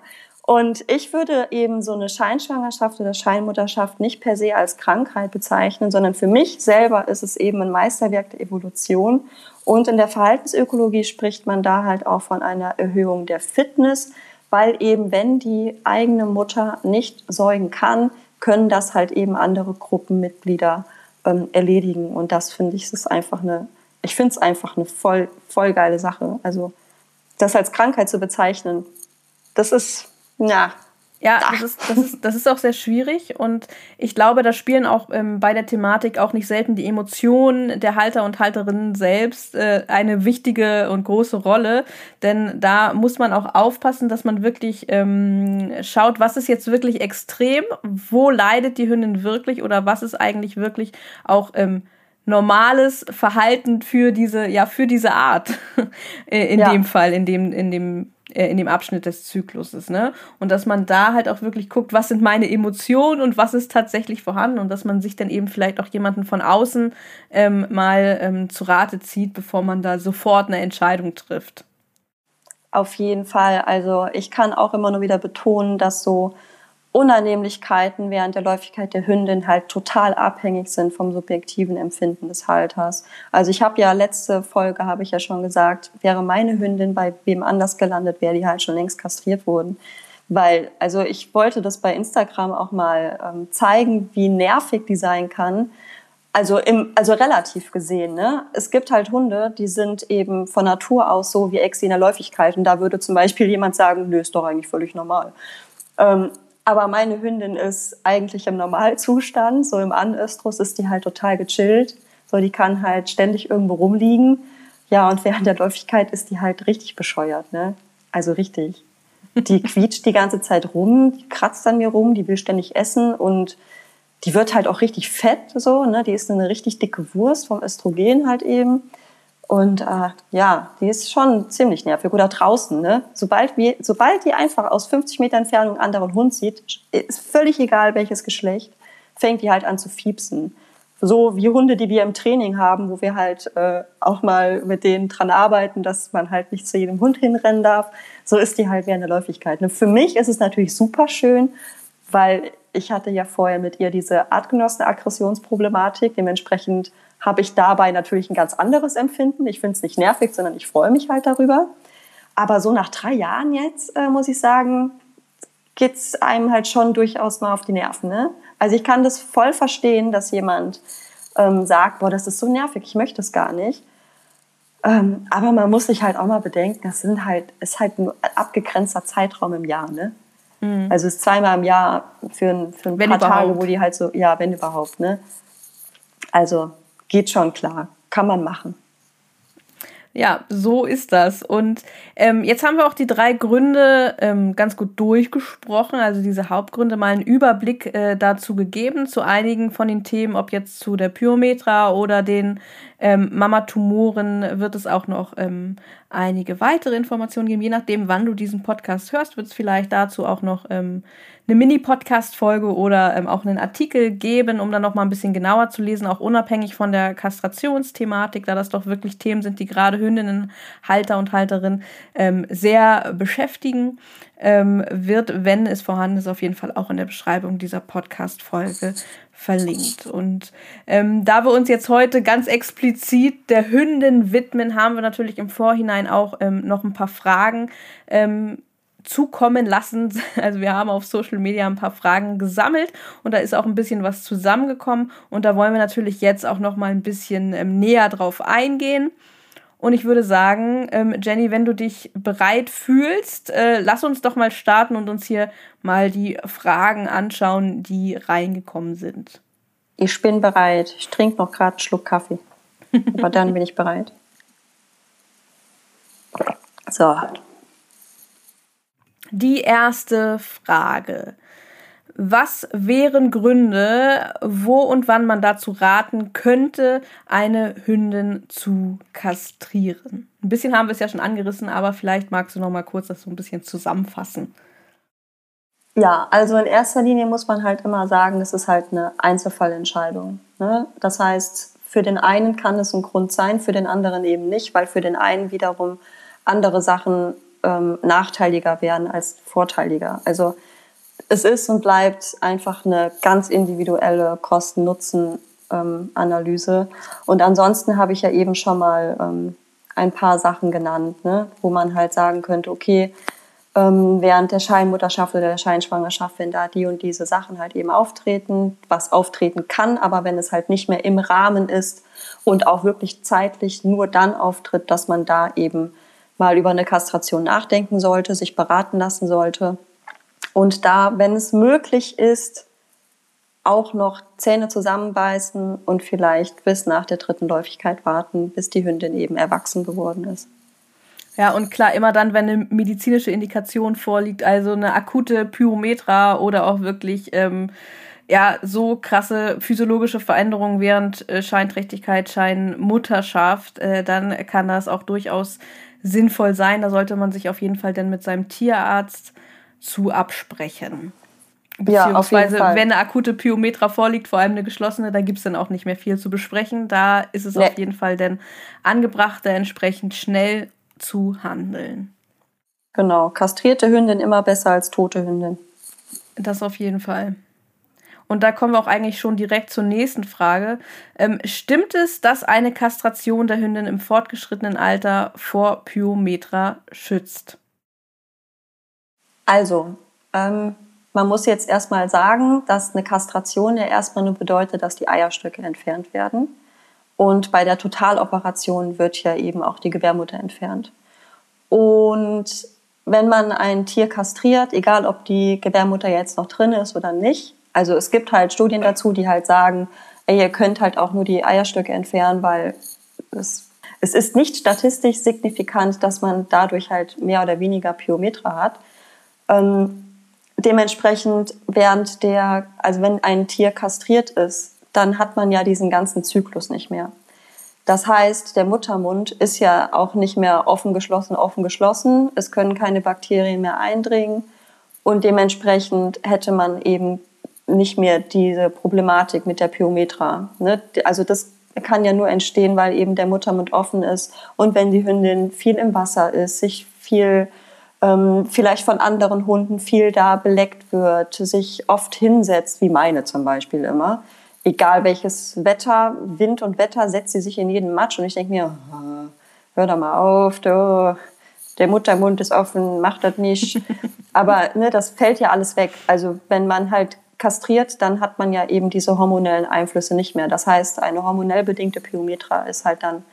Und ich würde eben so eine Scheinschwangerschaft oder Scheinmutterschaft nicht per se als Krankheit bezeichnen, sondern für mich selber ist es eben ein Meisterwerk der Evolution. Und in der Verhaltensökologie spricht man da halt auch von einer Erhöhung der Fitness, weil eben wenn die eigene Mutter nicht säugen kann, können das halt eben andere Gruppenmitglieder ähm, erledigen. Und das finde ich ist einfach eine, ich finde es einfach eine voll, voll geile Sache. Also das als Krankheit zu bezeichnen, das ist ja. Ja, das ist, das, ist, das ist auch sehr schwierig und ich glaube, da spielen auch ähm, bei der Thematik auch nicht selten die Emotionen der Halter und Halterinnen selbst äh, eine wichtige und große Rolle, denn da muss man auch aufpassen, dass man wirklich ähm, schaut, was ist jetzt wirklich extrem, wo leidet die Hündin wirklich oder was ist eigentlich wirklich auch ähm, normales Verhalten für diese, ja, für diese Art. in ja. dem Fall, in dem, in dem äh, in dem Abschnitt des Zykluses, ne? Und dass man da halt auch wirklich guckt, was sind meine Emotionen und was ist tatsächlich vorhanden und dass man sich dann eben vielleicht auch jemanden von außen ähm, mal ähm, zu Rate zieht, bevor man da sofort eine Entscheidung trifft. Auf jeden Fall. Also ich kann auch immer nur wieder betonen, dass so Unannehmlichkeiten während der Läufigkeit der Hündin halt total abhängig sind vom subjektiven Empfinden des Halters. Also ich habe ja letzte Folge habe ich ja schon gesagt, wäre meine Hündin bei wem anders gelandet, wäre die halt schon längst kastriert worden. Weil, also ich wollte das bei Instagram auch mal ähm, zeigen, wie nervig die sein kann. Also, im, also relativ gesehen, ne? Es gibt halt Hunde, die sind eben von Natur aus so wie Exi in der Läufigkeit. Und da würde zum Beispiel jemand sagen, nö, ist doch eigentlich völlig normal. Ähm, aber meine Hündin ist eigentlich im Normalzustand. So im Anöstrus ist die halt total gechillt. So, die kann halt ständig irgendwo rumliegen. Ja, und während der Läufigkeit ist die halt richtig bescheuert, ne? Also richtig. Die quietscht die ganze Zeit rum, die kratzt an mir rum, die will ständig essen und die wird halt auch richtig fett, so, ne? Die ist eine richtig dicke Wurst vom Östrogen halt eben. Und äh, ja, die ist schon ziemlich nervig. Oder draußen, ne? Sobald, wir, sobald die einfach aus 50 Meter Entfernung einen anderen Hund sieht, ist völlig egal welches Geschlecht, fängt die halt an zu fiepsen. so wie Hunde, die wir im Training haben, wo wir halt äh, auch mal mit denen dran arbeiten, dass man halt nicht zu jedem Hund hinrennen darf. So ist die halt während der Läufigkeit. Und für mich ist es natürlich super schön, weil ich hatte ja vorher mit ihr diese Artgenossen-Aggressionsproblematik. Dementsprechend habe ich dabei natürlich ein ganz anderes Empfinden. Ich finde es nicht nervig, sondern ich freue mich halt darüber. Aber so nach drei Jahren jetzt, äh, muss ich sagen, geht es einem halt schon durchaus mal auf die Nerven. Ne? Also ich kann das voll verstehen, dass jemand ähm, sagt, boah, das ist so nervig, ich möchte es gar nicht. Ähm, aber man muss sich halt auch mal bedenken, das sind halt, ist halt ein abgegrenzter Zeitraum im Jahr. Ne? Mhm. Also es ist zweimal im Jahr für ein, für ein paar überhaupt. Tage, wo die halt so, ja, wenn überhaupt. Ne? Also geht schon klar, kann man machen. Ja, so ist das. Und ähm, jetzt haben wir auch die drei Gründe ähm, ganz gut durchgesprochen, also diese Hauptgründe, mal einen Überblick äh, dazu gegeben, zu einigen von den Themen, ob jetzt zu der Pyometra oder den ähm, Mama-Tumoren wird es auch noch ähm, einige weitere Informationen geben. Je nachdem, wann du diesen Podcast hörst, wird es vielleicht dazu auch noch ähm, eine Mini-Podcast-Folge oder ähm, auch einen Artikel geben, um dann noch mal ein bisschen genauer zu lesen, auch unabhängig von der Kastrationsthematik, da das doch wirklich Themen sind, die gerade Hündinnen, Halter und Halterinnen ähm, sehr beschäftigen, ähm, wird, wenn es vorhanden ist, auf jeden Fall auch in der Beschreibung dieser Podcast-Folge verlinkt. Und ähm, da wir uns jetzt heute ganz explizit der Hündin widmen, haben wir natürlich im Vorhinein auch ähm, noch ein paar Fragen ähm, zukommen lassen. Also wir haben auf Social Media ein paar Fragen gesammelt und da ist auch ein bisschen was zusammengekommen und da wollen wir natürlich jetzt auch noch mal ein bisschen ähm, näher drauf eingehen. Und ich würde sagen, ähm, Jenny, wenn du dich bereit fühlst, äh, lass uns doch mal starten und uns hier mal die Fragen anschauen, die reingekommen sind. Ich bin bereit. Ich trinke noch gerade einen Schluck Kaffee. Aber dann bin ich bereit. So, die erste Frage. Was wären Gründe, wo und wann man dazu raten könnte, eine Hündin zu kastrieren? Ein bisschen haben wir es ja schon angerissen, aber vielleicht magst du noch mal kurz das so ein bisschen zusammenfassen. Ja, also in erster Linie muss man halt immer sagen, das ist halt eine Einzelfallentscheidung. Ne? Das heißt, für den einen kann es ein Grund sein, für den anderen eben nicht, weil für den einen wiederum andere Sachen ähm, nachteiliger werden als vorteiliger. Also es ist und bleibt einfach eine ganz individuelle Kosten-Nutzen-Analyse. und ansonsten habe ich ja eben schon mal ähm, ein paar Sachen genannt, ne, wo man halt sagen könnte, okay, ähm, während der Scheinmutterschaft oder der Scheinschwangerschaft, wenn da die und diese Sachen halt eben auftreten, was auftreten kann, aber wenn es halt nicht mehr im Rahmen ist und auch wirklich zeitlich nur dann auftritt, dass man da eben mal über eine Kastration nachdenken sollte, sich beraten lassen sollte. Und da, wenn es möglich ist, auch noch Zähne zusammenbeißen und vielleicht bis nach der dritten Läufigkeit warten, bis die Hündin eben erwachsen geworden ist. Ja, und klar, immer dann, wenn eine medizinische Indikation vorliegt, also eine akute Pyrometra oder auch wirklich ähm, ja, so krasse physiologische Veränderungen während äh, Scheinträchtigkeit, Scheinmutterschaft, äh, dann kann das auch durchaus sinnvoll sein. Da sollte man sich auf jeden Fall dann mit seinem Tierarzt zu absprechen. Beziehungsweise, ja, wenn eine akute Pyometra vorliegt, vor allem eine geschlossene, da gibt es dann auch nicht mehr viel zu besprechen. Da ist es nee. auf jeden Fall dann angebracht, da entsprechend schnell zu handeln. Genau, kastrierte Hündin immer besser als tote Hündin. Das auf jeden Fall. Und da kommen wir auch eigentlich schon direkt zur nächsten Frage. Ähm, stimmt es, dass eine Kastration der Hündin im fortgeschrittenen Alter vor Pyometra schützt? Also, ähm, man muss jetzt erstmal sagen, dass eine Kastration ja erstmal nur bedeutet, dass die Eierstöcke entfernt werden. Und bei der Totaloperation wird ja eben auch die Gebärmutter entfernt. Und wenn man ein Tier kastriert, egal ob die Gebärmutter jetzt noch drin ist oder nicht, also es gibt halt Studien dazu, die halt sagen, ey, ihr könnt halt auch nur die Eierstöcke entfernen, weil es, es ist nicht statistisch signifikant, dass man dadurch halt mehr oder weniger Pyometra hat. Ähm, dementsprechend während der, also wenn ein Tier kastriert ist, dann hat man ja diesen ganzen Zyklus nicht mehr. Das heißt, der Muttermund ist ja auch nicht mehr offen geschlossen, offen geschlossen. Es können keine Bakterien mehr eindringen und dementsprechend hätte man eben nicht mehr diese Problematik mit der Pyometra. Ne? Also das kann ja nur entstehen, weil eben der Muttermund offen ist und wenn die Hündin viel im Wasser ist, sich viel ähm, vielleicht von anderen Hunden viel da beleckt wird, sich oft hinsetzt, wie meine zum Beispiel immer. Egal welches Wetter, Wind und Wetter, setzt sie sich in jeden Matsch und ich denke mir, hör doch mal auf, du, der Muttermund ist offen, mach das nicht. Aber ne, das fällt ja alles weg. Also wenn man halt kastriert, dann hat man ja eben diese hormonellen Einflüsse nicht mehr. Das heißt, eine hormonell bedingte Pyometra ist halt dann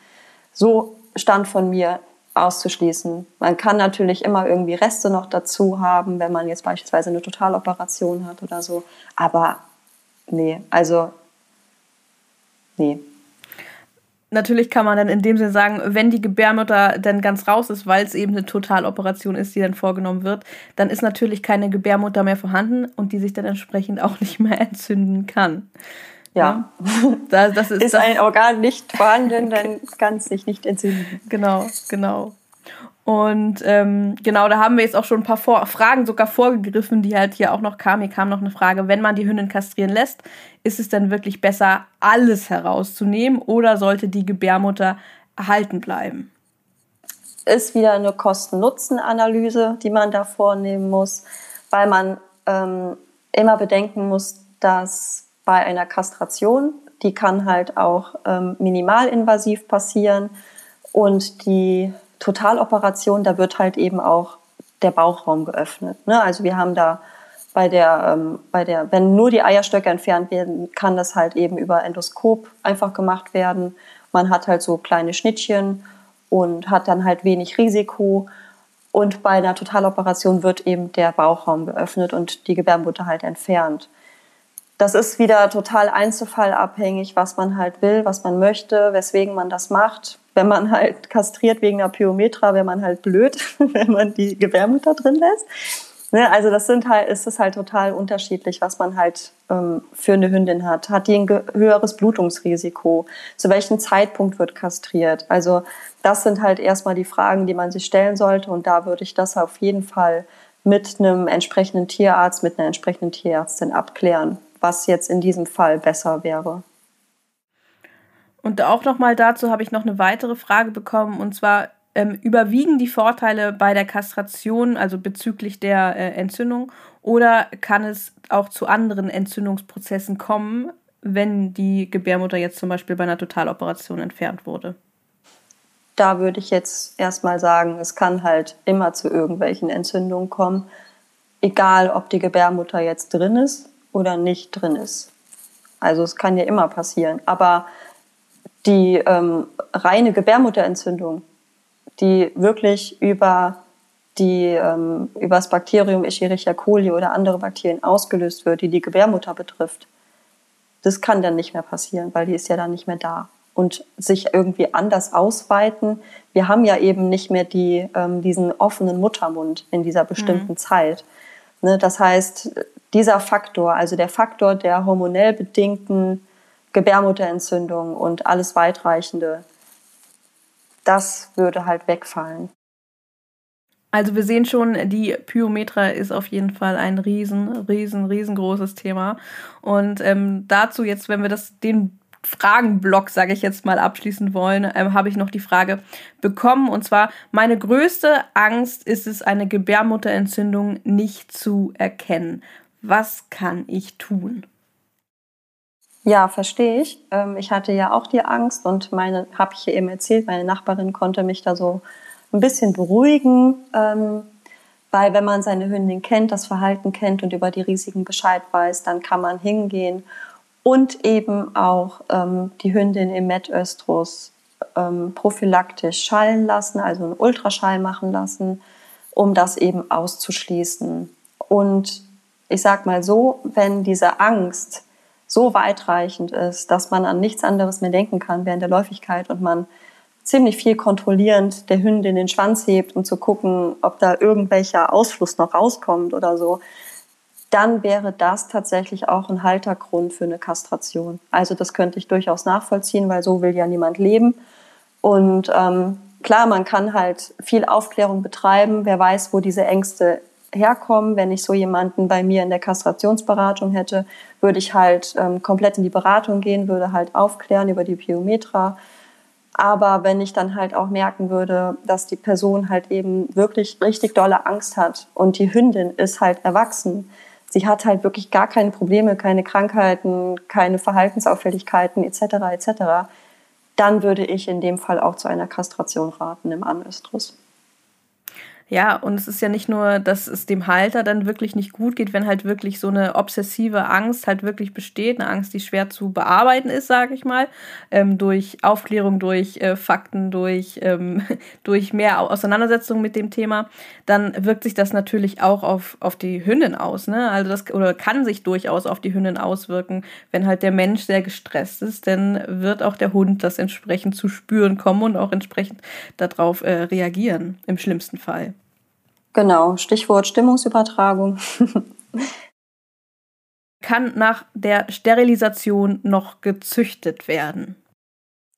so Stand von mir auszuschließen. Man kann natürlich immer irgendwie Reste noch dazu haben, wenn man jetzt beispielsweise eine Totaloperation hat oder so. Aber nee, also nee. Natürlich kann man dann in dem Sinne sagen, wenn die Gebärmutter dann ganz raus ist, weil es eben eine Totaloperation ist, die dann vorgenommen wird, dann ist natürlich keine Gebärmutter mehr vorhanden und die sich dann entsprechend auch nicht mehr entzünden kann. Ja. Das, das ist, ist das ein Organ nicht vorhanden, dann kann es sich nicht entzünden. Genau, genau. Und ähm, genau, da haben wir jetzt auch schon ein paar Vor Fragen sogar vorgegriffen, die halt hier auch noch kamen. Hier kam noch eine Frage, wenn man die Hündin kastrieren lässt, ist es dann wirklich besser, alles herauszunehmen oder sollte die Gebärmutter erhalten bleiben? Ist wieder eine Kosten-Nutzen-Analyse, die man da vornehmen muss, weil man ähm, immer bedenken muss, dass bei einer Kastration, die kann halt auch ähm, minimalinvasiv passieren und die Totaloperation, da wird halt eben auch der Bauchraum geöffnet. Ne? Also wir haben da bei der, ähm, bei der, wenn nur die Eierstöcke entfernt werden, kann das halt eben über Endoskop einfach gemacht werden. Man hat halt so kleine Schnittchen und hat dann halt wenig Risiko. Und bei einer Totaloperation wird eben der Bauchraum geöffnet und die Gebärmutter halt entfernt. Das ist wieder total einzelfallabhängig, was man halt will, was man möchte, weswegen man das macht wenn man halt kastriert wegen einer Pyometra, wäre man halt blöd, wenn man die Gebärmutter drin lässt. Ne, also das sind halt, ist es halt total unterschiedlich, was man halt ähm, für eine Hündin hat. Hat die ein höheres Blutungsrisiko? Zu welchem Zeitpunkt wird kastriert? Also das sind halt erstmal die Fragen, die man sich stellen sollte. Und da würde ich das auf jeden Fall mit einem entsprechenden Tierarzt, mit einer entsprechenden Tierärztin abklären, was jetzt in diesem Fall besser wäre. Und auch nochmal dazu habe ich noch eine weitere Frage bekommen, und zwar ähm, überwiegen die Vorteile bei der Kastration, also bezüglich der äh, Entzündung, oder kann es auch zu anderen Entzündungsprozessen kommen, wenn die Gebärmutter jetzt zum Beispiel bei einer Totaloperation entfernt wurde? Da würde ich jetzt erstmal sagen, es kann halt immer zu irgendwelchen Entzündungen kommen, egal ob die Gebärmutter jetzt drin ist oder nicht drin ist. Also es kann ja immer passieren. Aber die ähm, reine Gebärmutterentzündung, die wirklich über die ähm, über das Bakterium Escherichia coli oder andere Bakterien ausgelöst wird, die die Gebärmutter betrifft, das kann dann nicht mehr passieren, weil die ist ja dann nicht mehr da und sich irgendwie anders ausweiten. Wir haben ja eben nicht mehr die, ähm, diesen offenen Muttermund in dieser bestimmten mhm. Zeit. Ne, das heißt, dieser Faktor, also der Faktor der hormonell bedingten Gebärmutterentzündung und alles weitreichende, das würde halt wegfallen. Also wir sehen schon, die Pyometra ist auf jeden Fall ein riesen, riesen, riesengroßes Thema. Und ähm, dazu jetzt, wenn wir das den Fragenblock, sage ich jetzt mal, abschließen wollen, ähm, habe ich noch die Frage bekommen. Und zwar, meine größte Angst ist es, eine Gebärmutterentzündung nicht zu erkennen. Was kann ich tun? Ja, verstehe ich. Ähm, ich hatte ja auch die Angst und meine, habe ich eben erzählt, meine Nachbarin konnte mich da so ein bisschen beruhigen, ähm, weil wenn man seine Hündin kennt, das Verhalten kennt und über die Risiken Bescheid weiß, dann kann man hingehen und eben auch ähm, die Hündin im Metöstrus prophylaktisch schallen lassen, also einen Ultraschall machen lassen, um das eben auszuschließen. Und ich sag mal so, wenn diese Angst so weitreichend ist, dass man an nichts anderes mehr denken kann während der Läufigkeit und man ziemlich viel kontrollierend der Hündin den Schwanz hebt, um zu gucken, ob da irgendwelcher Ausfluss noch rauskommt oder so, dann wäre das tatsächlich auch ein Haltergrund für eine Kastration. Also das könnte ich durchaus nachvollziehen, weil so will ja niemand leben. Und ähm, klar, man kann halt viel Aufklärung betreiben. Wer weiß, wo diese Ängste herkommen. Wenn ich so jemanden bei mir in der Kastrationsberatung hätte, würde ich halt ähm, komplett in die Beratung gehen, würde halt aufklären über die Biometra. Aber wenn ich dann halt auch merken würde, dass die Person halt eben wirklich richtig dolle Angst hat und die Hündin ist halt erwachsen, sie hat halt wirklich gar keine Probleme, keine Krankheiten, keine Verhaltensauffälligkeiten etc. etc., dann würde ich in dem Fall auch zu einer Kastration raten im Anöstrus. Ja, und es ist ja nicht nur, dass es dem Halter dann wirklich nicht gut geht, wenn halt wirklich so eine obsessive Angst halt wirklich besteht, eine Angst, die schwer zu bearbeiten ist, sage ich mal, ähm, durch Aufklärung, durch äh, Fakten, durch, ähm, durch mehr Auseinandersetzung mit dem Thema, dann wirkt sich das natürlich auch auf, auf die Hündin aus, ne? Also das oder kann sich durchaus auf die Hündin auswirken, wenn halt der Mensch sehr gestresst ist, dann wird auch der Hund das entsprechend zu spüren kommen und auch entsprechend darauf äh, reagieren, im schlimmsten Fall. Genau, Stichwort Stimmungsübertragung. Kann nach der Sterilisation noch gezüchtet werden?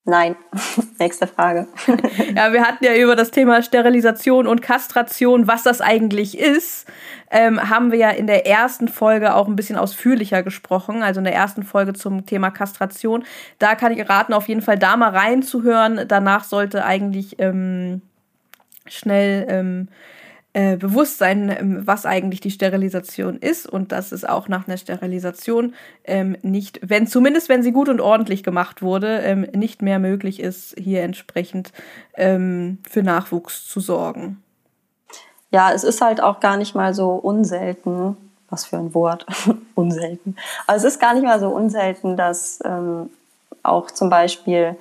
Nein. Nächste Frage. ja, wir hatten ja über das Thema Sterilisation und Kastration, was das eigentlich ist, ähm, haben wir ja in der ersten Folge auch ein bisschen ausführlicher gesprochen, also in der ersten Folge zum Thema Kastration. Da kann ich raten, auf jeden Fall da mal reinzuhören. Danach sollte eigentlich ähm, schnell ähm, äh, Bewusstsein, ähm, was eigentlich die Sterilisation ist und dass es auch nach einer Sterilisation ähm, nicht, wenn zumindest wenn sie gut und ordentlich gemacht wurde, ähm, nicht mehr möglich ist, hier entsprechend ähm, für Nachwuchs zu sorgen. Ja, es ist halt auch gar nicht mal so unselten, was für ein Wort, unselten. Aber es ist gar nicht mal so unselten, dass ähm, auch zum Beispiel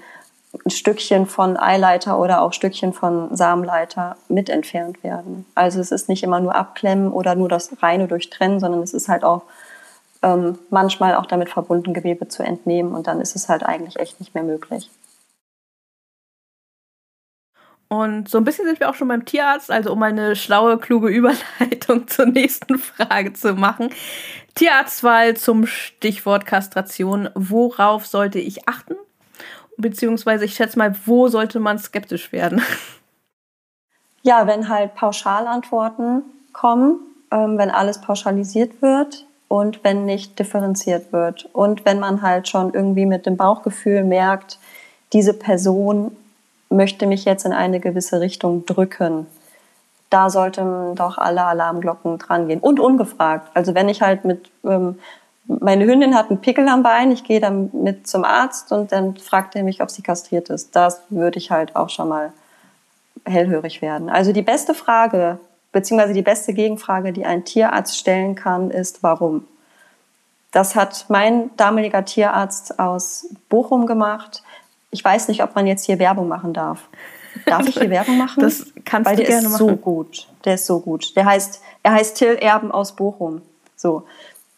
ein Stückchen von Eileiter oder auch Stückchen von Samenleiter mit entfernt werden. Also es ist nicht immer nur abklemmen oder nur das reine durchtrennen, sondern es ist halt auch ähm, manchmal auch damit verbunden, Gewebe zu entnehmen und dann ist es halt eigentlich echt nicht mehr möglich. Und so ein bisschen sind wir auch schon beim Tierarzt, also um eine schlaue, kluge Überleitung zur nächsten Frage zu machen. Tierarztwahl zum Stichwort Kastration. Worauf sollte ich achten? Beziehungsweise ich schätze mal, wo sollte man skeptisch werden? Ja, wenn halt Pauschalantworten kommen, ähm, wenn alles pauschalisiert wird und wenn nicht differenziert wird. Und wenn man halt schon irgendwie mit dem Bauchgefühl merkt, diese Person möchte mich jetzt in eine gewisse Richtung drücken. Da sollten doch alle Alarmglocken dran gehen. Und ungefragt. Also wenn ich halt mit ähm, meine Hündin hat einen Pickel am Bein, ich gehe dann mit zum Arzt und dann fragt er mich, ob sie kastriert ist. Das würde ich halt auch schon mal hellhörig werden. Also die beste Frage, beziehungsweise die beste Gegenfrage, die ein Tierarzt stellen kann, ist warum. Das hat mein damaliger Tierarzt aus Bochum gemacht. Ich weiß nicht, ob man jetzt hier Werbung machen darf. Darf ich hier Werbung machen? Das kannst Weil du gerne machen. Weil der ist so gut. Der ist so gut. Der heißt, er heißt Till Erben aus Bochum. So.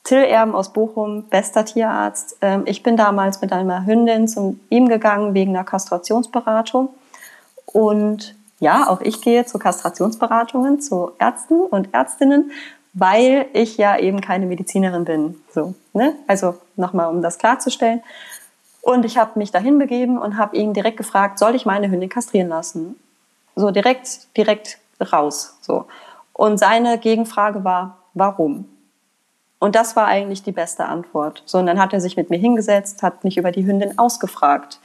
Till Erben aus Bochum, bester Tierarzt. Ähm, ich bin damals mit einer Hündin zu ihm gegangen wegen einer Kastrationsberatung. Und ja, auch ich gehe zu Kastrationsberatungen, zu Ärzten und Ärztinnen, weil ich ja eben keine Medizinerin bin. So, ne? Also nochmal, um das klarzustellen. Und ich habe mich dahin begeben und habe ihn direkt gefragt, soll ich meine Hündin kastrieren lassen? So direkt, direkt raus. So. Und seine Gegenfrage war, warum? Und das war eigentlich die beste Antwort. So, und dann hat er sich mit mir hingesetzt, hat mich über die Hündin ausgefragt.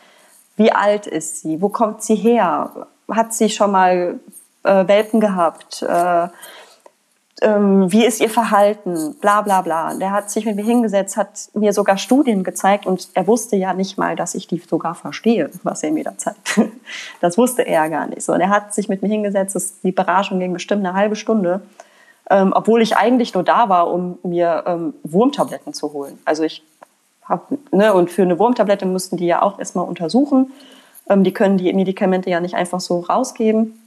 Wie alt ist sie? Wo kommt sie her? Hat sie schon mal äh, Welpen gehabt? Äh, ähm, wie ist ihr Verhalten? Bla bla bla. Der hat sich mit mir hingesetzt, hat mir sogar Studien gezeigt und er wusste ja nicht mal, dass ich die sogar verstehe, was er mir da zeigt. Das wusste er gar nicht. So, und er hat sich mit mir hingesetzt, die Beratung ging bestimmt eine halbe Stunde ähm, obwohl ich eigentlich nur da war, um mir ähm, Wurmtabletten zu holen. Also ich habe, ne, und für eine Wurmtablette mussten die ja auch erstmal untersuchen. Ähm, die können die Medikamente ja nicht einfach so rausgeben.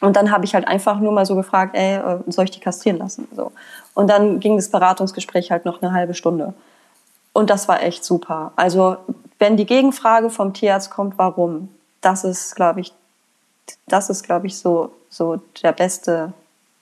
Und dann habe ich halt einfach nur mal so gefragt, ey, äh, soll ich die kastrieren lassen? So. Und dann ging das Beratungsgespräch halt noch eine halbe Stunde. Und das war echt super. Also wenn die Gegenfrage vom Tierarzt kommt, warum, das ist, glaube ich, das ist, glaube ich, so, so der beste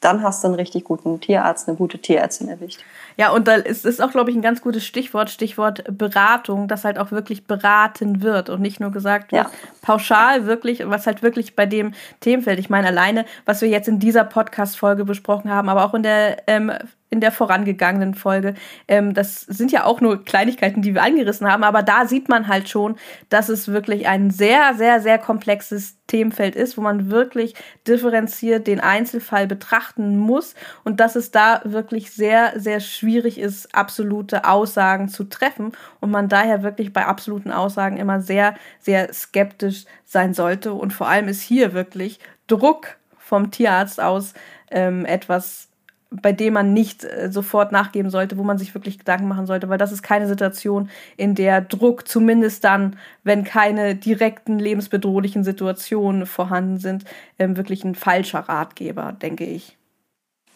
dann hast du einen richtig guten Tierarzt, eine gute Tierärztin erwischt. Ja, und da ist es auch, glaube ich, ein ganz gutes Stichwort, Stichwort Beratung, dass halt auch wirklich beraten wird und nicht nur gesagt wird, ja. pauschal wirklich, was halt wirklich bei dem Themenfeld, ich meine alleine, was wir jetzt in dieser Podcast-Folge besprochen haben, aber auch in der ähm, in der vorangegangenen Folge. Ähm, das sind ja auch nur Kleinigkeiten, die wir angerissen haben, aber da sieht man halt schon, dass es wirklich ein sehr, sehr, sehr komplexes Themenfeld ist, wo man wirklich differenziert den Einzelfall betrachten muss und dass es da wirklich sehr, sehr schwierig ist, absolute Aussagen zu treffen und man daher wirklich bei absoluten Aussagen immer sehr, sehr skeptisch sein sollte. Und vor allem ist hier wirklich Druck vom Tierarzt aus ähm, etwas bei dem man nicht äh, sofort nachgeben sollte, wo man sich wirklich Gedanken machen sollte, weil das ist keine Situation, in der Druck, zumindest dann, wenn keine direkten lebensbedrohlichen Situationen vorhanden sind, ähm, wirklich ein falscher Ratgeber, denke ich.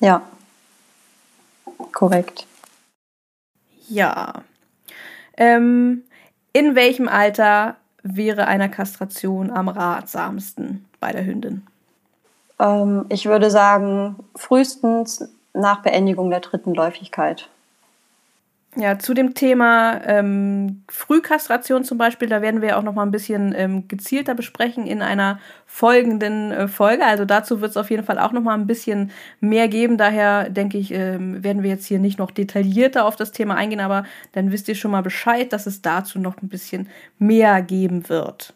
Ja, korrekt. Ja. Ähm, in welchem Alter wäre eine Kastration am ratsamsten bei der Hündin? Ähm, ich würde sagen, frühestens nach Beendigung der dritten Läufigkeit. Ja, zu dem Thema ähm, Frühkastration zum Beispiel, da werden wir auch noch mal ein bisschen ähm, gezielter besprechen in einer folgenden äh, Folge. Also dazu wird es auf jeden Fall auch noch mal ein bisschen mehr geben. Daher denke ich, ähm, werden wir jetzt hier nicht noch detaillierter auf das Thema eingehen, aber dann wisst ihr schon mal Bescheid, dass es dazu noch ein bisschen mehr geben wird.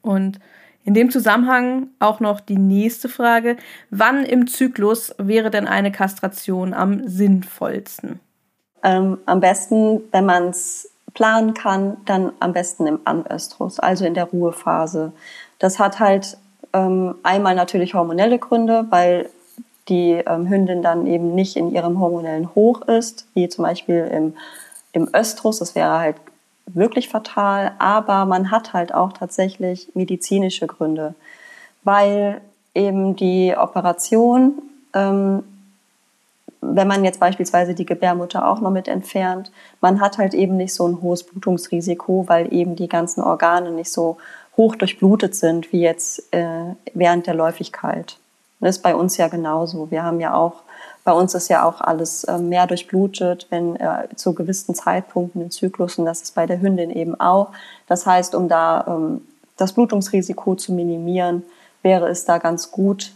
Und in dem Zusammenhang auch noch die nächste Frage. Wann im Zyklus wäre denn eine Kastration am sinnvollsten? Ähm, am besten, wenn man es planen kann, dann am besten im Anöstrus, also in der Ruhephase. Das hat halt ähm, einmal natürlich hormonelle Gründe, weil die ähm, Hündin dann eben nicht in ihrem hormonellen Hoch ist, wie zum Beispiel im, im Östrus. Das wäre halt wirklich fatal, aber man hat halt auch tatsächlich medizinische Gründe, weil eben die Operation, ähm, wenn man jetzt beispielsweise die Gebärmutter auch noch mit entfernt, man hat halt eben nicht so ein hohes Blutungsrisiko, weil eben die ganzen Organe nicht so hoch durchblutet sind wie jetzt äh, während der Läufigkeit. Das ist bei uns ja genauso. Wir haben ja auch bei uns ist ja auch alles äh, mehr durchblutet, wenn äh, zu gewissen Zeitpunkten im Zyklus und das ist bei der Hündin eben auch. Das heißt, um da ähm, das Blutungsrisiko zu minimieren, wäre es da ganz gut,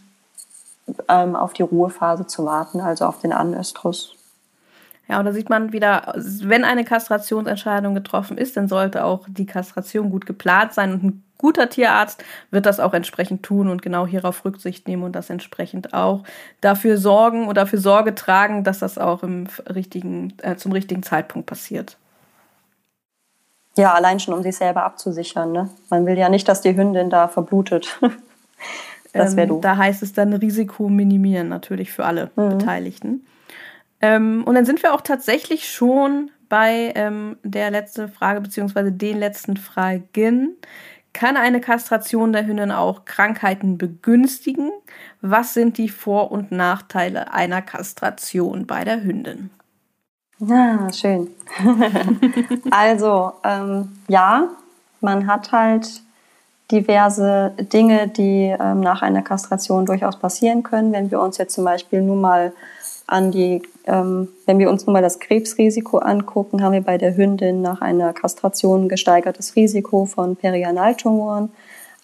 ähm, auf die Ruhephase zu warten, also auf den Anöstrus. Ja, und da sieht man wieder, wenn eine Kastrationsentscheidung getroffen ist, dann sollte auch die Kastration gut geplant sein und ein guter Tierarzt wird das auch entsprechend tun und genau hierauf Rücksicht nehmen und das entsprechend auch dafür sorgen oder dafür Sorge tragen, dass das auch im richtigen, äh, zum richtigen Zeitpunkt passiert. Ja, allein schon, um sich selber abzusichern. Ne? Man will ja nicht, dass die Hündin da verblutet. das wäre ähm, Da heißt es dann Risiko minimieren, natürlich für alle mhm. Beteiligten. Ähm, und dann sind wir auch tatsächlich schon bei ähm, der letzten Frage, beziehungsweise den letzten Fragen. Kann eine Kastration der Hündin auch Krankheiten begünstigen? Was sind die Vor- und Nachteile einer Kastration bei der Hündin? Ja, schön. also, ähm, ja, man hat halt diverse Dinge, die ähm, nach einer Kastration durchaus passieren können. Wenn wir uns jetzt zum Beispiel nur mal an die, ähm, wenn wir uns nun mal das Krebsrisiko angucken, haben wir bei der Hündin nach einer Kastration gesteigertes Risiko von Perianaltumoren,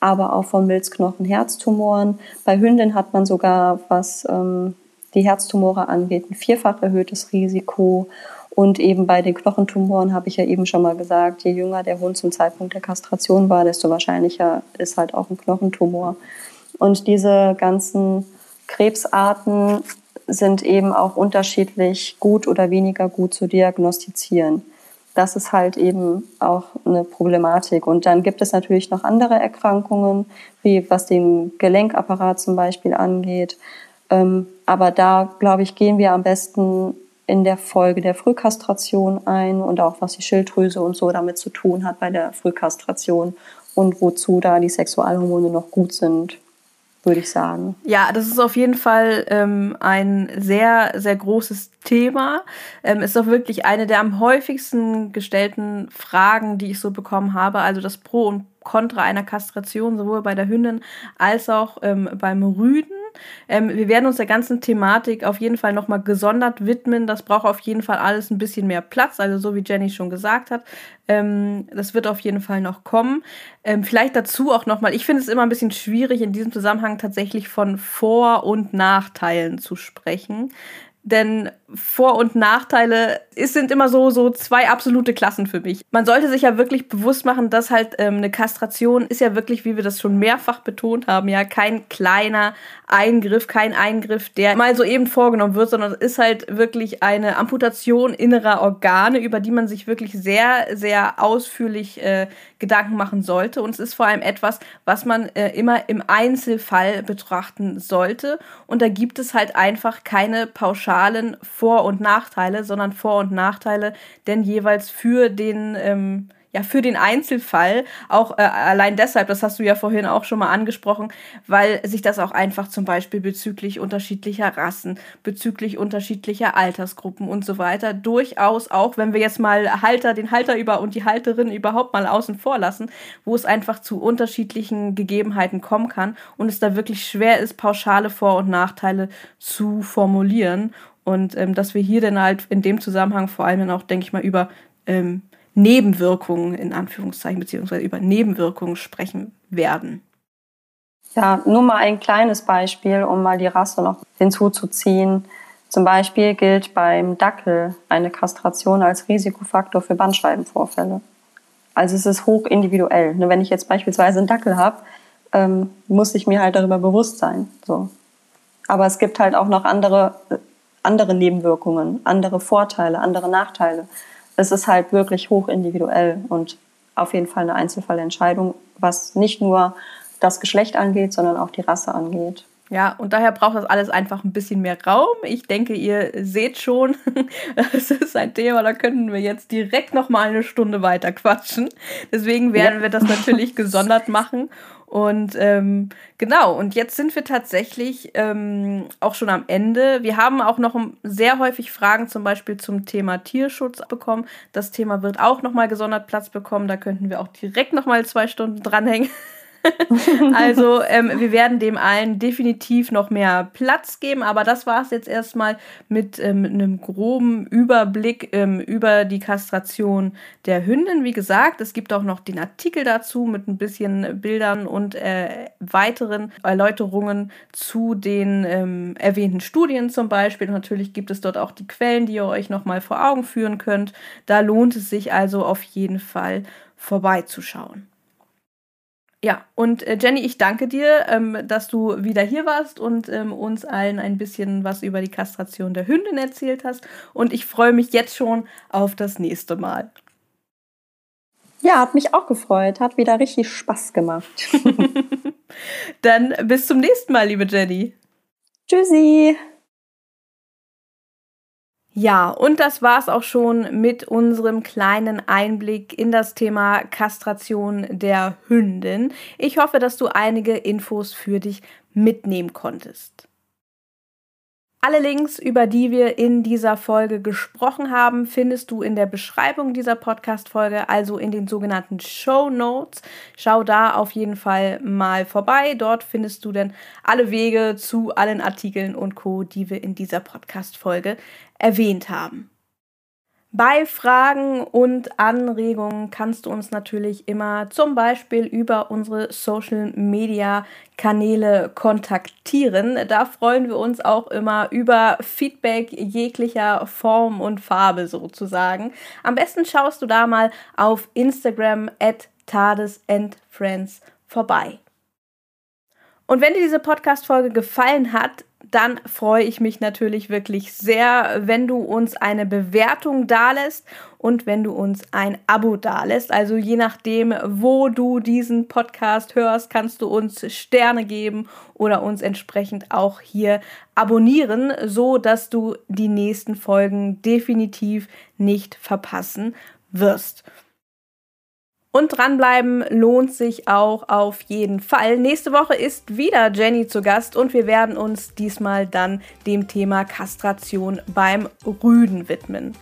aber auch von Milzknochen-Herztumoren. Bei Hündin hat man sogar, was ähm, die Herztumore angeht, ein vierfach erhöhtes Risiko. Und eben bei den Knochentumoren habe ich ja eben schon mal gesagt, je jünger der Hund zum Zeitpunkt der Kastration war, desto wahrscheinlicher ist halt auch ein Knochentumor. Und diese ganzen Krebsarten sind eben auch unterschiedlich gut oder weniger gut zu diagnostizieren. Das ist halt eben auch eine Problematik. Und dann gibt es natürlich noch andere Erkrankungen, wie was den Gelenkapparat zum Beispiel angeht. Ähm, aber da, glaube ich, gehen wir am besten in der Folge der Frühkastration ein und auch was die Schilddrüse und so damit zu tun hat bei der Frühkastration und wozu da die Sexualhormone noch gut sind würde ich sagen. Ja, das ist auf jeden Fall ähm, ein sehr, sehr großes Thema. Ähm, ist auch wirklich eine der am häufigsten gestellten Fragen, die ich so bekommen habe. Also das Pro und Contra einer Kastration, sowohl bei der Hündin als auch ähm, beim Rüden. Ähm, wir werden uns der ganzen Thematik auf jeden Fall nochmal gesondert widmen. Das braucht auf jeden Fall alles ein bisschen mehr Platz, also so wie Jenny schon gesagt hat. Ähm, das wird auf jeden Fall noch kommen. Ähm, vielleicht dazu auch nochmal, ich finde es immer ein bisschen schwierig, in diesem Zusammenhang tatsächlich von Vor- und Nachteilen zu sprechen. Denn Vor- und Nachteile es sind immer so, so zwei absolute Klassen für mich. Man sollte sich ja wirklich bewusst machen, dass halt ähm, eine Kastration ist ja wirklich, wie wir das schon mehrfach betont haben, ja kein kleiner Eingriff, kein Eingriff, der mal so eben vorgenommen wird, sondern es ist halt wirklich eine Amputation innerer Organe, über die man sich wirklich sehr, sehr ausführlich äh, Gedanken machen sollte. Und es ist vor allem etwas, was man äh, immer im Einzelfall betrachten sollte. Und da gibt es halt einfach keine pauschalen Vor- und Nachteile, sondern Vor- und Nachteile, denn jeweils für den ähm, ja für den Einzelfall auch äh, allein deshalb, das hast du ja vorhin auch schon mal angesprochen, weil sich das auch einfach zum Beispiel bezüglich unterschiedlicher Rassen, bezüglich unterschiedlicher Altersgruppen und so weiter durchaus auch, wenn wir jetzt mal Halter, den Halter über und die Halterin überhaupt mal außen vor lassen, wo es einfach zu unterschiedlichen Gegebenheiten kommen kann und es da wirklich schwer ist, pauschale Vor- und Nachteile zu formulieren. Und ähm, dass wir hier dann halt in dem Zusammenhang vor allem dann auch, denke ich mal, über ähm, Nebenwirkungen in Anführungszeichen beziehungsweise über Nebenwirkungen sprechen werden. Ja, nur mal ein kleines Beispiel, um mal die Rasse noch hinzuzuziehen. Zum Beispiel gilt beim Dackel eine Kastration als Risikofaktor für Bandscheibenvorfälle. Also es ist hoch individuell. Wenn ich jetzt beispielsweise einen Dackel habe, ähm, muss ich mir halt darüber bewusst sein. Aber es gibt halt auch noch andere, äh, andere Nebenwirkungen, andere Vorteile, andere Nachteile es ist halt wirklich hoch individuell und auf jeden Fall eine Einzelfallentscheidung, was nicht nur das Geschlecht angeht, sondern auch die Rasse angeht. Ja, und daher braucht das alles einfach ein bisschen mehr Raum. Ich denke, ihr seht schon, es ist ein Thema, da könnten wir jetzt direkt noch mal eine Stunde weiter quatschen. Deswegen werden ja. wir das natürlich gesondert machen und ähm, genau, und jetzt sind wir tatsächlich ähm, auch schon am Ende. Wir haben auch noch sehr häufig Fragen zum Beispiel zum Thema Tierschutz bekommen. Das Thema wird auch nochmal gesondert Platz bekommen. Da könnten wir auch direkt nochmal zwei Stunden dranhängen. also ähm, wir werden dem allen definitiv noch mehr Platz geben, aber das war es jetzt erstmal mit ähm, einem groben Überblick ähm, über die Kastration der Hündin. Wie gesagt, es gibt auch noch den Artikel dazu mit ein bisschen Bildern und äh, weiteren Erläuterungen zu den ähm, erwähnten Studien zum Beispiel. Und natürlich gibt es dort auch die Quellen, die ihr euch nochmal vor Augen führen könnt. Da lohnt es sich also auf jeden Fall vorbeizuschauen. Ja, und äh, Jenny, ich danke dir, ähm, dass du wieder hier warst und ähm, uns allen ein bisschen was über die Kastration der Hündin erzählt hast. Und ich freue mich jetzt schon auf das nächste Mal. Ja, hat mich auch gefreut. Hat wieder richtig Spaß gemacht. Dann bis zum nächsten Mal, liebe Jenny. Tschüssi. Ja, und das war's auch schon mit unserem kleinen Einblick in das Thema Kastration der Hündin. Ich hoffe, dass du einige Infos für dich mitnehmen konntest. Alle Links, über die wir in dieser Folge gesprochen haben, findest du in der Beschreibung dieser Podcast-Folge, also in den sogenannten Show Notes. Schau da auf jeden Fall mal vorbei. Dort findest du dann alle Wege zu allen Artikeln und Co., die wir in dieser Podcast-Folge erwähnt haben. Bei Fragen und Anregungen kannst du uns natürlich immer zum Beispiel über unsere Social Media Kanäle kontaktieren. Da freuen wir uns auch immer über Feedback jeglicher Form und Farbe sozusagen. Am besten schaust du da mal auf Instagram at Tades Friends vorbei. Und wenn dir diese Podcast-Folge gefallen hat, dann freue ich mich natürlich wirklich sehr, wenn du uns eine Bewertung dalässt und wenn du uns ein Abo dalässt. Also je nachdem, wo du diesen Podcast hörst, kannst du uns Sterne geben oder uns entsprechend auch hier abonnieren, so dass du die nächsten Folgen definitiv nicht verpassen wirst. Und dranbleiben lohnt sich auch auf jeden Fall. Nächste Woche ist wieder Jenny zu Gast und wir werden uns diesmal dann dem Thema Kastration beim Rüden widmen.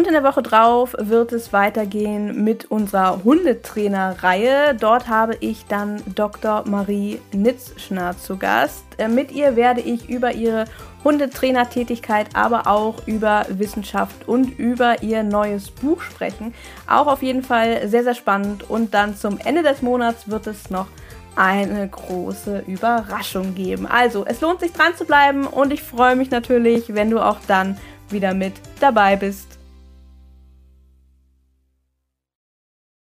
Und in der Woche drauf wird es weitergehen mit unserer Hundetrainer-Reihe. Dort habe ich dann Dr. Marie Nitzschner zu Gast. Äh, mit ihr werde ich über ihre Hundetrainertätigkeit, aber auch über Wissenschaft und über ihr neues Buch sprechen. Auch auf jeden Fall sehr, sehr spannend. Und dann zum Ende des Monats wird es noch eine große Überraschung geben. Also, es lohnt sich dran zu bleiben und ich freue mich natürlich, wenn du auch dann wieder mit dabei bist.